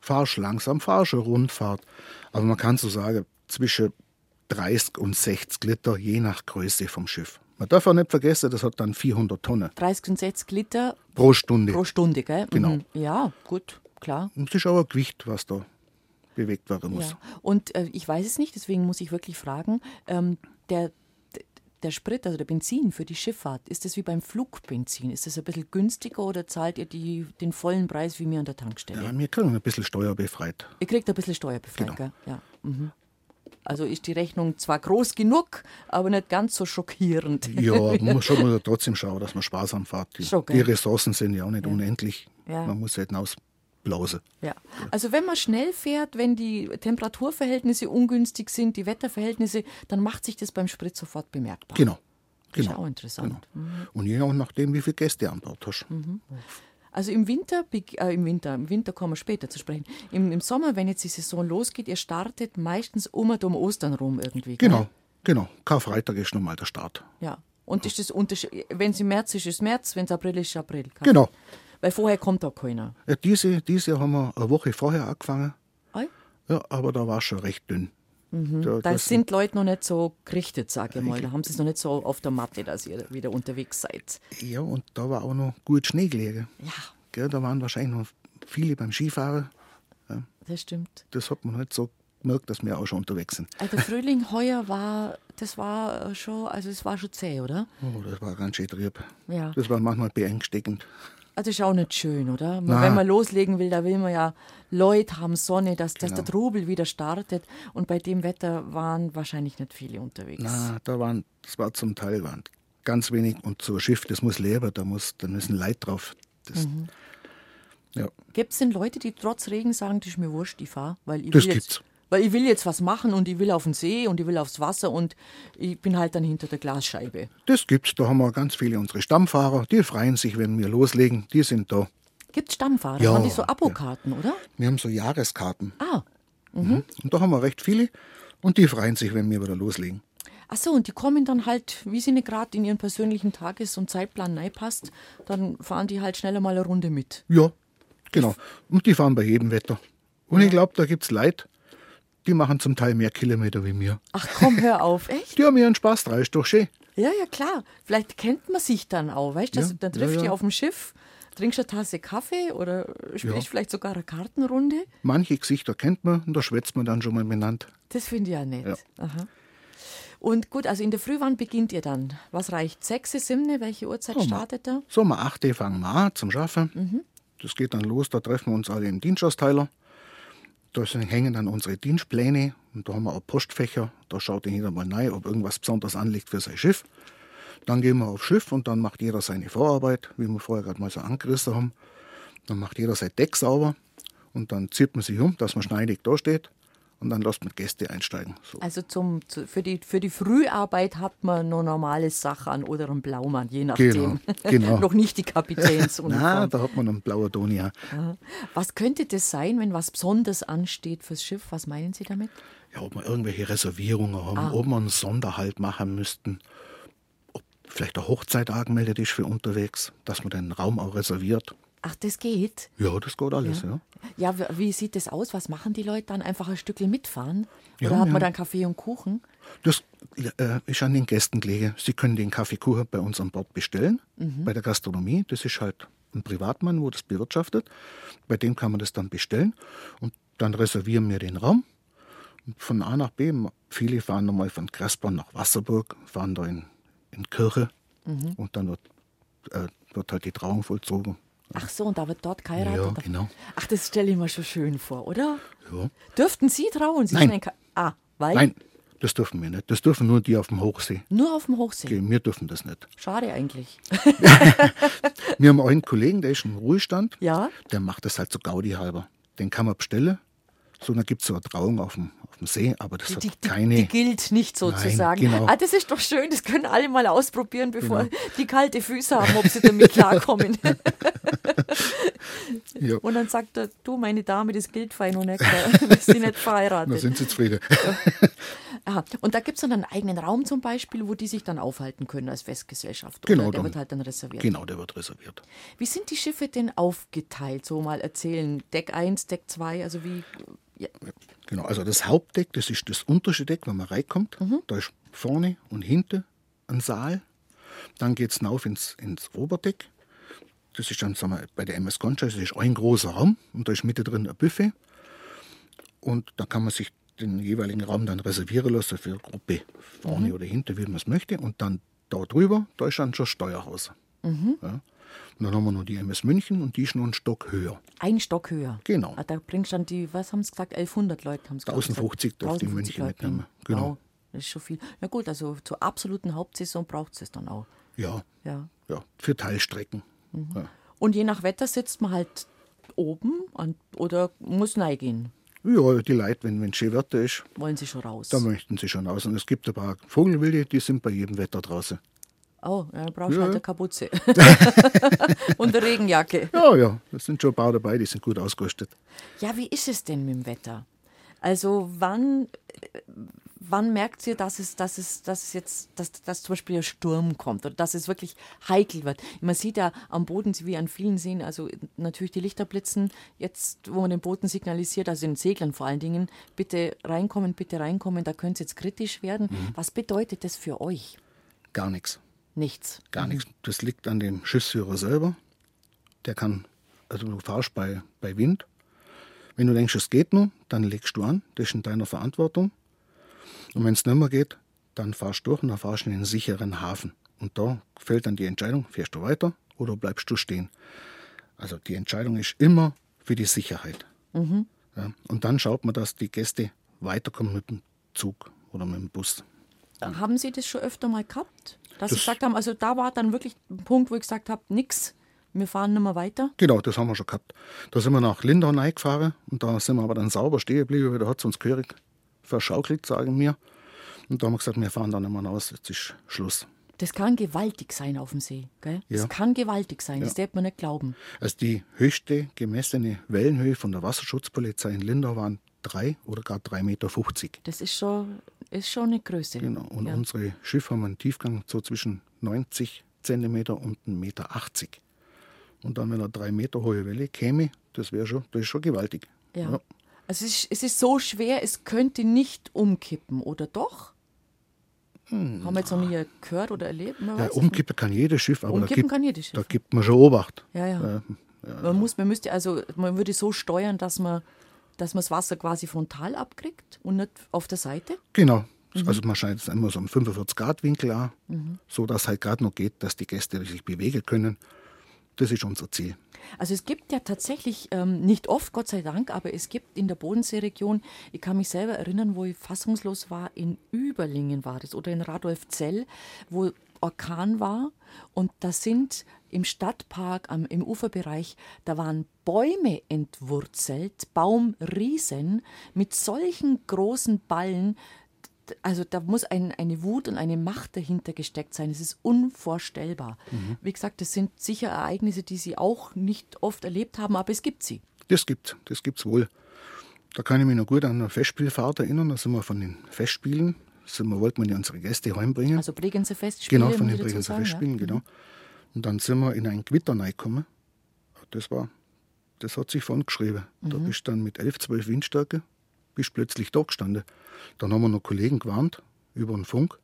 [SPEAKER 3] fahrst langsam, fahrst eine Rundfahrt. Aber man kann so sagen, zwischen 30 und 60 Liter, je nach Größe vom Schiff. Man darf auch nicht vergessen, das hat dann 400 Tonnen
[SPEAKER 2] 30 und 60 Liter
[SPEAKER 3] pro Stunde.
[SPEAKER 2] pro Stunde, gell?
[SPEAKER 3] Genau.
[SPEAKER 2] Mhm. Ja, gut, klar.
[SPEAKER 3] Und das ist auch ein Gewicht, was da bewegt werden muss.
[SPEAKER 2] Ja. Und äh, ich weiß es nicht, deswegen muss ich wirklich fragen, ähm, der, der Sprit, also der Benzin für die Schifffahrt, ist das wie beim Flugbenzin? Ist das ein bisschen günstiger oder zahlt ihr die, den vollen Preis wie mir an der Tankstelle?
[SPEAKER 3] Ja, wir kriegen ein bisschen steuerbefreit.
[SPEAKER 2] Ihr kriegt ein bisschen Steuerbefreiung,
[SPEAKER 3] Genau.
[SPEAKER 2] gell? Ja. Mhm. Also ist die Rechnung zwar groß genug, aber nicht ganz so schockierend.
[SPEAKER 3] Ja, [LAUGHS] man muss schon mal trotzdem schauen, dass man sparsam fährt. Die, die Ressourcen sind ja auch nicht unendlich.
[SPEAKER 2] Ja.
[SPEAKER 3] Man muss halt hinausblausen.
[SPEAKER 2] Ja. Also wenn man schnell fährt, wenn die Temperaturverhältnisse ungünstig sind, die Wetterverhältnisse, dann macht sich das beim Sprit sofort bemerkbar.
[SPEAKER 3] Genau.
[SPEAKER 2] Das
[SPEAKER 3] genau.
[SPEAKER 2] ist auch interessant. Mhm.
[SPEAKER 3] Und je nachdem, wie viele Gäste an Bord hast.
[SPEAKER 2] Also im Winter, äh, im Winter, im Winter kommen wir später zu sprechen. Im, Im Sommer, wenn jetzt die Saison losgeht, ihr startet meistens um und um Ostern rum irgendwie. gell?
[SPEAKER 3] Genau, genau. Karfreitag ist nun mal der Start.
[SPEAKER 2] Ja. Und ist das Unterschied, wenn es im März ist, ist es März, wenn es April ist, ist April. Kann-
[SPEAKER 3] Genau.
[SPEAKER 2] Weil vorher kommt auch keiner.
[SPEAKER 3] Ja, diese, diese haben wir eine Woche vorher angefangen.
[SPEAKER 2] Ei?
[SPEAKER 3] Ja, aber da war es schon recht dünn. Da,
[SPEAKER 2] Da
[SPEAKER 3] das-
[SPEAKER 2] sind Leute noch nicht so gerichtet, sage ich mal. Da haben sie es noch nicht so auf der Matte, dass ihr wieder unterwegs seid.
[SPEAKER 3] ja, und da war auch noch gut Schnee gelegen.
[SPEAKER 2] Ja,
[SPEAKER 3] Gell, da waren wahrscheinlich noch viele beim Skifahren.
[SPEAKER 2] das stimmt.
[SPEAKER 3] Das hat man halt so gemerkt, dass wir auch schon unterwegs sind.
[SPEAKER 2] Also der Frühling [LAUGHS] heuer war, das war äh, schon, also es war schon zäh, oder?
[SPEAKER 3] Oh, das war ganz schön trüb.
[SPEAKER 2] Ja.
[SPEAKER 3] Das war manchmal beängstigend.
[SPEAKER 2] Also ist auch nicht schön, oder?
[SPEAKER 3] Na.
[SPEAKER 2] wenn man loslegen will, da will man ja Leute haben, Sonne, dass, dass der
[SPEAKER 3] Genau.
[SPEAKER 2] Trubel wieder startet. Und bei dem Wetter waren wahrscheinlich nicht viele unterwegs.
[SPEAKER 3] Na, da waren, das war zum Teil waren ganz wenig. Und so ein Schiff, das muss leben, da, muss, da müssen Leute drauf. Das,
[SPEAKER 2] Mhm.
[SPEAKER 3] ja,
[SPEAKER 2] Gibt es denn Leute, die trotz Regen sagen, das ist mir wurscht, ich fahre? Weil ich
[SPEAKER 3] Das
[SPEAKER 2] jetzt,
[SPEAKER 3] gibt's.
[SPEAKER 2] Weil ich will jetzt was machen und ich will auf den See und ich will aufs Wasser und ich bin halt dann hinter der Glasscheibe.
[SPEAKER 3] das gibt's. Da haben wir ganz viele unsere Stammfahrer, die freuen sich, wenn wir loslegen. Die sind da.
[SPEAKER 2] Gibt es Stammfahrer?
[SPEAKER 3] Ja,
[SPEAKER 2] Haben die so Abokarten, oder?
[SPEAKER 3] Wir haben so Jahreskarten.
[SPEAKER 2] Ah,
[SPEAKER 3] Und da haben wir recht viele. Und die freuen sich, wenn wir wieder loslegen.
[SPEAKER 2] Ach so, und die kommen dann halt, wie sie nicht gerade in ihren persönlichen Tages- und Zeitplan reinpasst, dann fahren die halt schneller mal eine Runde mit.
[SPEAKER 3] Ja, genau. Und die fahren bei jedem Wetter. Und ich glaube, da gibt's Leute, die machen zum Teil mehr Kilometer wie mir.
[SPEAKER 2] Ach komm, hör auf, [LAUGHS] echt?
[SPEAKER 3] Die haben ihren Spaß, drei ist doch schön.
[SPEAKER 2] Ja, ja, klar. Vielleicht kennt man sich dann auch, weißt du?
[SPEAKER 3] Ja,
[SPEAKER 2] dann
[SPEAKER 3] ja,
[SPEAKER 2] trifft
[SPEAKER 3] ja.
[SPEAKER 2] ihr auf dem Schiff, trinkst eine Tasse Kaffee oder spielst
[SPEAKER 3] Ja.
[SPEAKER 2] vielleicht sogar eine Kartenrunde.
[SPEAKER 3] Manche Gesichter kennt man und da schwätzt man dann schon mal miteinander.
[SPEAKER 2] Das finde ich ja nett.
[SPEAKER 3] Ja.
[SPEAKER 2] Aha. Und gut, also in der Früh, wann beginnt ihr dann? Was reicht? Sechs, sieben? Welche Uhrzeit
[SPEAKER 3] Oh,
[SPEAKER 2] startet er?
[SPEAKER 3] So, um 8 Uhr fangen wir an zum Schaffen. Das geht dann los, da treffen wir uns alle im Dienstausteiler. Da hängen dann unsere Dienstpläne und da haben wir auch Postfächer. Da schaut jeder mal rein, ob irgendwas besonders anliegt für sein Schiff. Dann gehen wir aufs Schiff und dann macht jeder seine Vorarbeit, wie wir vorher gerade mal so angerissen haben. Dann macht jeder sein Deck sauber und dann zieht man sich um, dass man schneidig da steht und dann lässt man Gäste einsteigen. So.
[SPEAKER 2] Also zum, zu, für, die, für die Früharbeit hat man nur normale Sachen oder einen Blaumann, je nachdem.
[SPEAKER 3] Genau, genau. [LAUGHS]
[SPEAKER 2] Noch nicht die [LAUGHS]
[SPEAKER 3] Na,
[SPEAKER 2] Kapitänsuniform.
[SPEAKER 3] da hat man einen blauen Toni. Ja.
[SPEAKER 2] was könnte das sein, wenn was Besonderes ansteht fürs Schiff? Was meinen Sie damit?
[SPEAKER 3] ja, ob wir irgendwelche Reservierungen haben,
[SPEAKER 2] Ah.
[SPEAKER 3] ob wir einen Sonderhalt machen müssten, ob vielleicht ein Hochzeit angemeldet ist für unterwegs, dass man den Raum auch reserviert.
[SPEAKER 2] Ach, das geht.
[SPEAKER 3] Ja, das geht alles, ja.
[SPEAKER 2] Ja, w- wie sieht das aus? Was machen die Leute dann? Einfach ein Stückchen mitfahren?
[SPEAKER 3] Ja,
[SPEAKER 2] Oder hat
[SPEAKER 3] ja.
[SPEAKER 2] man dann Kaffee und Kuchen?
[SPEAKER 3] Das äh, ist an den Gästen gelegen. Sie können den Kaffeekuchen bei uns an Bord bestellen,
[SPEAKER 2] Mhm.
[SPEAKER 3] bei der Gastronomie. Das ist halt ein Privatmann, wo das bewirtschaftet. Bei dem kann man das dann bestellen und dann reservieren wir den Raum. Von A nach B, viele fahren nochmal von Kressborn nach Wasserburg, fahren da in, in Kirche
[SPEAKER 2] Mhm.
[SPEAKER 3] und dann wird, äh, wird halt die Trauung vollzogen.
[SPEAKER 2] Ach so, und da wird dort geheiratet?
[SPEAKER 3] Ja, genau.
[SPEAKER 2] Ach, das stelle ich mir schon schön vor, oder?
[SPEAKER 3] Ja.
[SPEAKER 2] Dürften Sie trauen? Sie
[SPEAKER 3] Nein.
[SPEAKER 2] ah, weil?
[SPEAKER 3] Nein, das dürfen wir nicht. Das dürfen nur die auf dem Hochsee.
[SPEAKER 2] Nur auf dem Hochsee.
[SPEAKER 3] Okay, wir dürfen das nicht.
[SPEAKER 2] Schade eigentlich. [LAUGHS]
[SPEAKER 3] Wir haben einen Kollegen, der ist im Ruhestand.
[SPEAKER 2] Ja?
[SPEAKER 3] Der macht das halt so Gaudi halber. Den kann man bestellen. So, dann gibt es so eine Trauung auf dem, auf dem See, aber das hat
[SPEAKER 2] Die, die,
[SPEAKER 3] keine.
[SPEAKER 2] die gilt nicht sozusagen.
[SPEAKER 3] genau.
[SPEAKER 2] Ah, das ist doch schön, das können alle mal ausprobieren, bevor die kalte Füße haben, ob sie damit [LAUGHS] klarkommen. [LAUGHS]
[SPEAKER 3] ja,
[SPEAKER 2] Und dann sagt er, du, meine Dame, das gilt fein und nicht, [LAUGHS] wir sind nicht
[SPEAKER 3] da
[SPEAKER 2] verheiratet.
[SPEAKER 3] sind sie zufrieden.
[SPEAKER 2] Aha. Und da gibt es dann einen eigenen Raum zum Beispiel, wo die sich dann aufhalten können als Festgesellschaft.
[SPEAKER 3] Genau,
[SPEAKER 2] Oder der wird halt dann reserviert.
[SPEAKER 3] genau, der wird reserviert.
[SPEAKER 2] Wie sind die Schiffe denn aufgeteilt? So mal erzählen. Deck 1, Deck 2, also wie. Ja.
[SPEAKER 3] Genau, also das Hauptdeck, das ist das unterste Deck, wenn man reinkommt. Da ist vorne und hinten ein Saal. Dann geht es hinauf ins, ins Oberdeck. Das ist dann, sagen wir, bei der MS Concha, das ist ein großer Raum und da ist Mitte drin ein Buffet. Und da kann man sich den jeweiligen Raum dann reservieren lassen für Gruppe, vorne oder hinten, wie man es möchte. Und dann da drüber, da ist dann schon Steuerhaus. Ja. Und dann haben wir noch die MS München und die ist noch einen Stock höher.
[SPEAKER 2] Ein Stock höher.
[SPEAKER 3] Genau.
[SPEAKER 2] Ah, Da bringst du dann die, was haben sie gesagt, 1100 Leute haben sie ich,
[SPEAKER 3] 1050
[SPEAKER 2] gesagt.
[SPEAKER 3] darf die
[SPEAKER 2] 1050
[SPEAKER 3] München
[SPEAKER 2] Leute
[SPEAKER 3] mitnehmen. Genau.
[SPEAKER 2] Wow, das ist schon viel. Na gut, also zur absoluten Hauptsaison braucht es dann auch.
[SPEAKER 3] Ja,
[SPEAKER 2] Ja.
[SPEAKER 3] ja, für Teilstrecken.
[SPEAKER 2] Mhm.
[SPEAKER 3] Ja.
[SPEAKER 2] Und je nach Wetter sitzt man halt oben an, oder muss reingehen.
[SPEAKER 3] Ja, die Leute, wenn es schön Wetter ist,
[SPEAKER 2] Wollen sie schon raus.
[SPEAKER 3] da möchten sie schon raus. Und es gibt ein paar Vogelwilde, die sind bei jedem Wetter draußen.
[SPEAKER 2] Oh, dann brauchst du
[SPEAKER 3] Ja.
[SPEAKER 2] halt eine Kapuze. [LAUGHS] Und eine Regenjacke.
[SPEAKER 3] Ja, ja, es sind schon ein paar dabei, die sind gut ausgerüstet.
[SPEAKER 2] Ja, wie ist es denn mit dem Wetter? Also wann, wann merkt ihr, dass es, dass es, dass es jetzt, dass, dass zum Beispiel ein Sturm kommt oder dass es wirklich heikel wird? Man sieht ja am Boden, wie an vielen Seen, also natürlich die Lichter blitzen, jetzt, wo man den Booten signalisiert, also den Seglern vor allen Dingen, bitte reinkommen, bitte reinkommen, da könnte es jetzt kritisch werden. Was bedeutet das für euch?
[SPEAKER 3] Gar nichts.
[SPEAKER 2] Nichts.
[SPEAKER 3] Gar nichts. Das liegt an dem Schiffsführer selber. Der kann, also du fahrst bei, bei Wind. Wenn du denkst, es geht noch, dann legst du an. Das ist in deiner Verantwortung. Und wenn es nicht mehr geht, dann fahrst du durch und dann fahrst du in einen sicheren Hafen. Und da fällt dann die Entscheidung, fährst du weiter oder bleibst du stehen. Also die Entscheidung ist immer für die Sicherheit. Ja, und dann schaut man, dass die Gäste weiterkommen mit dem Zug oder mit dem Bus.
[SPEAKER 2] Haben Sie das schon öfter mal gehabt? Dass Sie
[SPEAKER 3] Das-
[SPEAKER 2] gesagt haben, also da war dann wirklich ein Punkt, wo ich gesagt habe, nix, wir fahren nicht mehr weiter.
[SPEAKER 3] Genau, das haben wir schon gehabt. Da sind wir nach Lindau reingefahren und da sind wir aber dann sauber stehen geblieben, weil da hat es uns gehörig verschaukelt, sagen wir. Und da haben wir gesagt, wir fahren da nicht mehr raus, jetzt ist Schluss.
[SPEAKER 2] Das kann gewaltig sein auf dem See. Gell?
[SPEAKER 3] Ja.
[SPEAKER 2] Das kann gewaltig sein, das darf man nicht glauben.
[SPEAKER 3] Also die höchste gemessene Wellenhöhe von der Wasserschutzpolizei in Lindau waren drei oder gar 3,50 Meter.
[SPEAKER 2] Das ist schon, ist schon eine Größe.
[SPEAKER 3] Genau. Und
[SPEAKER 2] ja.
[SPEAKER 3] unsere Schiffe haben einen Tiefgang so zwischen 90 Zentimeter und 1,80 Meter. Und dann, wenn eine drei Meter hohe Welle käme, das wäre schon, das ist schon gewaltig.
[SPEAKER 2] Ja. Also es ist, es ist so schwer, es könnte nicht umkippen, oder doch? Haben wir jetzt noch nie gehört oder erlebt?
[SPEAKER 3] Hm. Ja, umkippen kann jedes Schiff, aber da
[SPEAKER 2] Umkippen
[SPEAKER 3] gibt,
[SPEAKER 2] kann jedes Schiff.
[SPEAKER 3] da gibt man schon Obacht.
[SPEAKER 2] Ja, ja.
[SPEAKER 3] Äh,
[SPEAKER 2] Man, muss, man müsste also, man würde so steuern, dass man, dass man das Wasser quasi frontal abkriegt und nicht auf der Seite.
[SPEAKER 3] Genau.
[SPEAKER 2] Mhm.
[SPEAKER 3] Also man schneidet es immer so einen 45 Grad Winkel an, so dass halt gerade noch geht, dass die Gäste sich bewegen können. Das ist unser Ziel.
[SPEAKER 2] Also es gibt ja tatsächlich, ähm, nicht oft, Gott sei Dank, aber es gibt in der Bodenseeregion, ich kann mich selber erinnern, wo ich fassungslos war, in Überlingen war das oder in Radolfzell, wo Orkan war. Und da sind im Stadtpark, am, im Uferbereich, da waren Bäume entwurzelt, Baumriesen mit solchen großen Ballen, also da muss ein, eine Wut und eine Macht dahinter gesteckt sein. Es ist unvorstellbar. Wie gesagt, das sind sicher Ereignisse, die Sie auch nicht oft erlebt haben, aber es gibt sie.
[SPEAKER 3] Das gibt das gibt's wohl. Da kann ich mich noch gut an eine Festspielfahrt erinnern. Da sind wir von den Festspielen, sind wir, wollten wir ja unsere Gäste heimbringen.
[SPEAKER 2] Also Bregenzer Festspiele.
[SPEAKER 3] genau, von den Bregenzer Festspielen,
[SPEAKER 2] ja.
[SPEAKER 3] genau. Und dann sind wir in ein Gewitter reingekommen. Das war, das hat sich von geschrieben. Da
[SPEAKER 2] Mhm.
[SPEAKER 3] bist du dann mit 11, 12 Windstärke, bist plötzlich da gestanden. Dann haben wir noch Kollegen gewarnt über den Funk,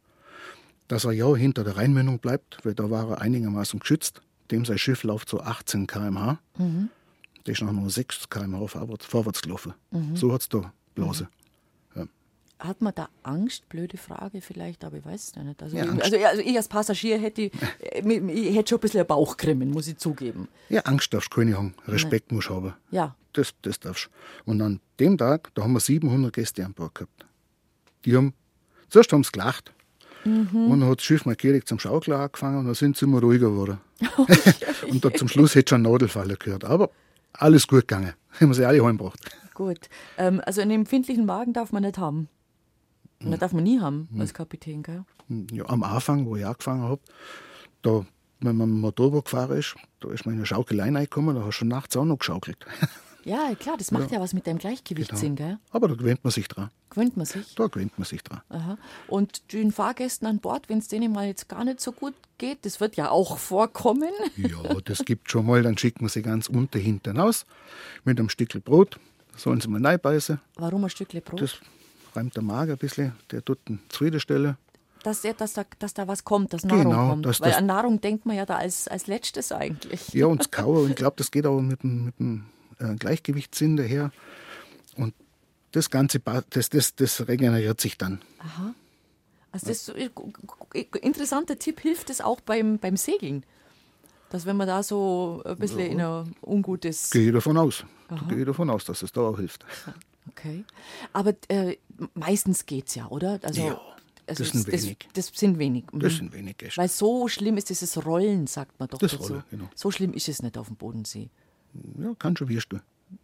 [SPEAKER 3] dass er ja hinter der Rheinmündung bleibt, weil da war er einigermaßen geschützt. Dem sein Schiff läuft so 18 km/h.
[SPEAKER 2] Mhm.
[SPEAKER 3] Der ist noch nur 6 km/h vorwärts, vorwärts gelaufen.
[SPEAKER 2] Mhm.
[SPEAKER 3] So hat es da blasen.
[SPEAKER 2] Hat man da Angst? Blöde Frage vielleicht, aber ich weiß es ja nicht. Also,
[SPEAKER 3] Ja,
[SPEAKER 2] ich, also, also ich als Passagier hätte, äh, mir- ich hätte schon ein bisschen Bauchkrimmen, muss ich zugeben.
[SPEAKER 3] Ja, Angst darfst du keine haben, Respekt musst du haben.
[SPEAKER 2] Ja,
[SPEAKER 3] Das, das darfst du. Und an dem Tag, da haben wir 700 Gäste an Bord gehabt. Die haben, zuerst haben sie gelacht. Und dann hat das Schiff mal direkt zum Schaukeln angefangen und dann sind sie immer ruhiger geworden. [LAUGHS] [LAUGHS] und da zum Schluss hätte schon ein Nadelfalle gehört. Aber alles gut gegangen. [LAUGHS] Haben sie alle heimgebracht.
[SPEAKER 2] gut. Ähm, also einen empfindlichen Magen darf man nicht haben. Und das darf man nie haben als Kapitän, gell?
[SPEAKER 3] Ja, am Anfang, wo ich angefangen habe, da, wenn man mit dem Motorboot gefahren ist, da ist man in eine Schaukelei reingekommen, da hast du schon nachts auch noch geschaukelt. [LAUGHS]
[SPEAKER 2] Ja, klar, das macht ja, was mit deinem Gleichgewichtssinn, gell?
[SPEAKER 3] Aber da gewöhnt man sich dran.
[SPEAKER 2] Gewöhnt man sich.
[SPEAKER 3] Da gewöhnt man sich dran.
[SPEAKER 2] Aha. Und den Fahrgästen an Bord, wenn es denen mal jetzt gar nicht so gut geht, das wird ja auch vorkommen. [LAUGHS]
[SPEAKER 3] Ja, das gibt schon mal, dann schicken wir sie ganz unter hinten aus mit einem Stückel Brot, sollen sie mal reinbeißen.
[SPEAKER 2] Warum ein Stückle Brot?
[SPEAKER 3] Das reimt der Magen ein bisschen, der tut eine Zufriedenstelle.
[SPEAKER 2] dass, der, dass, da, dass da was kommt, dass Nahrung
[SPEAKER 3] Genau,
[SPEAKER 2] kommt.
[SPEAKER 3] dass
[SPEAKER 2] Weil an Nahrung denkt man ja da als, als letztes eigentlich.
[SPEAKER 3] Ja, und [LAUGHS] das Kauen, und ich glaube, das geht auch mit dem, mit dem äh, Gleichgewichtssinn daher. Und das Ganze, das, das, das regeneriert sich dann.
[SPEAKER 2] Also das ist interessanter Tipp, hilft es auch beim, beim Segeln? Dass wenn man da so ein bisschen in ein ungutes...
[SPEAKER 3] Gehe ich davon aus. Gehe davon aus, dass es da auch hilft.
[SPEAKER 2] Okay. Aber äh, meistens geht's ja, oder? Also,
[SPEAKER 3] Ja,
[SPEAKER 2] also
[SPEAKER 3] das sind
[SPEAKER 2] das,
[SPEAKER 3] wenig.
[SPEAKER 2] Das, sind wenig. Mhm.
[SPEAKER 3] Das sind wenig Gäste.
[SPEAKER 2] Weil so schlimm ist dieses Rollen, sagt man doch
[SPEAKER 3] Das
[SPEAKER 2] dazu.
[SPEAKER 3] Rollen, genau.
[SPEAKER 2] So schlimm ist es nicht auf dem Bodensee.
[SPEAKER 3] Ja, kann schon wirst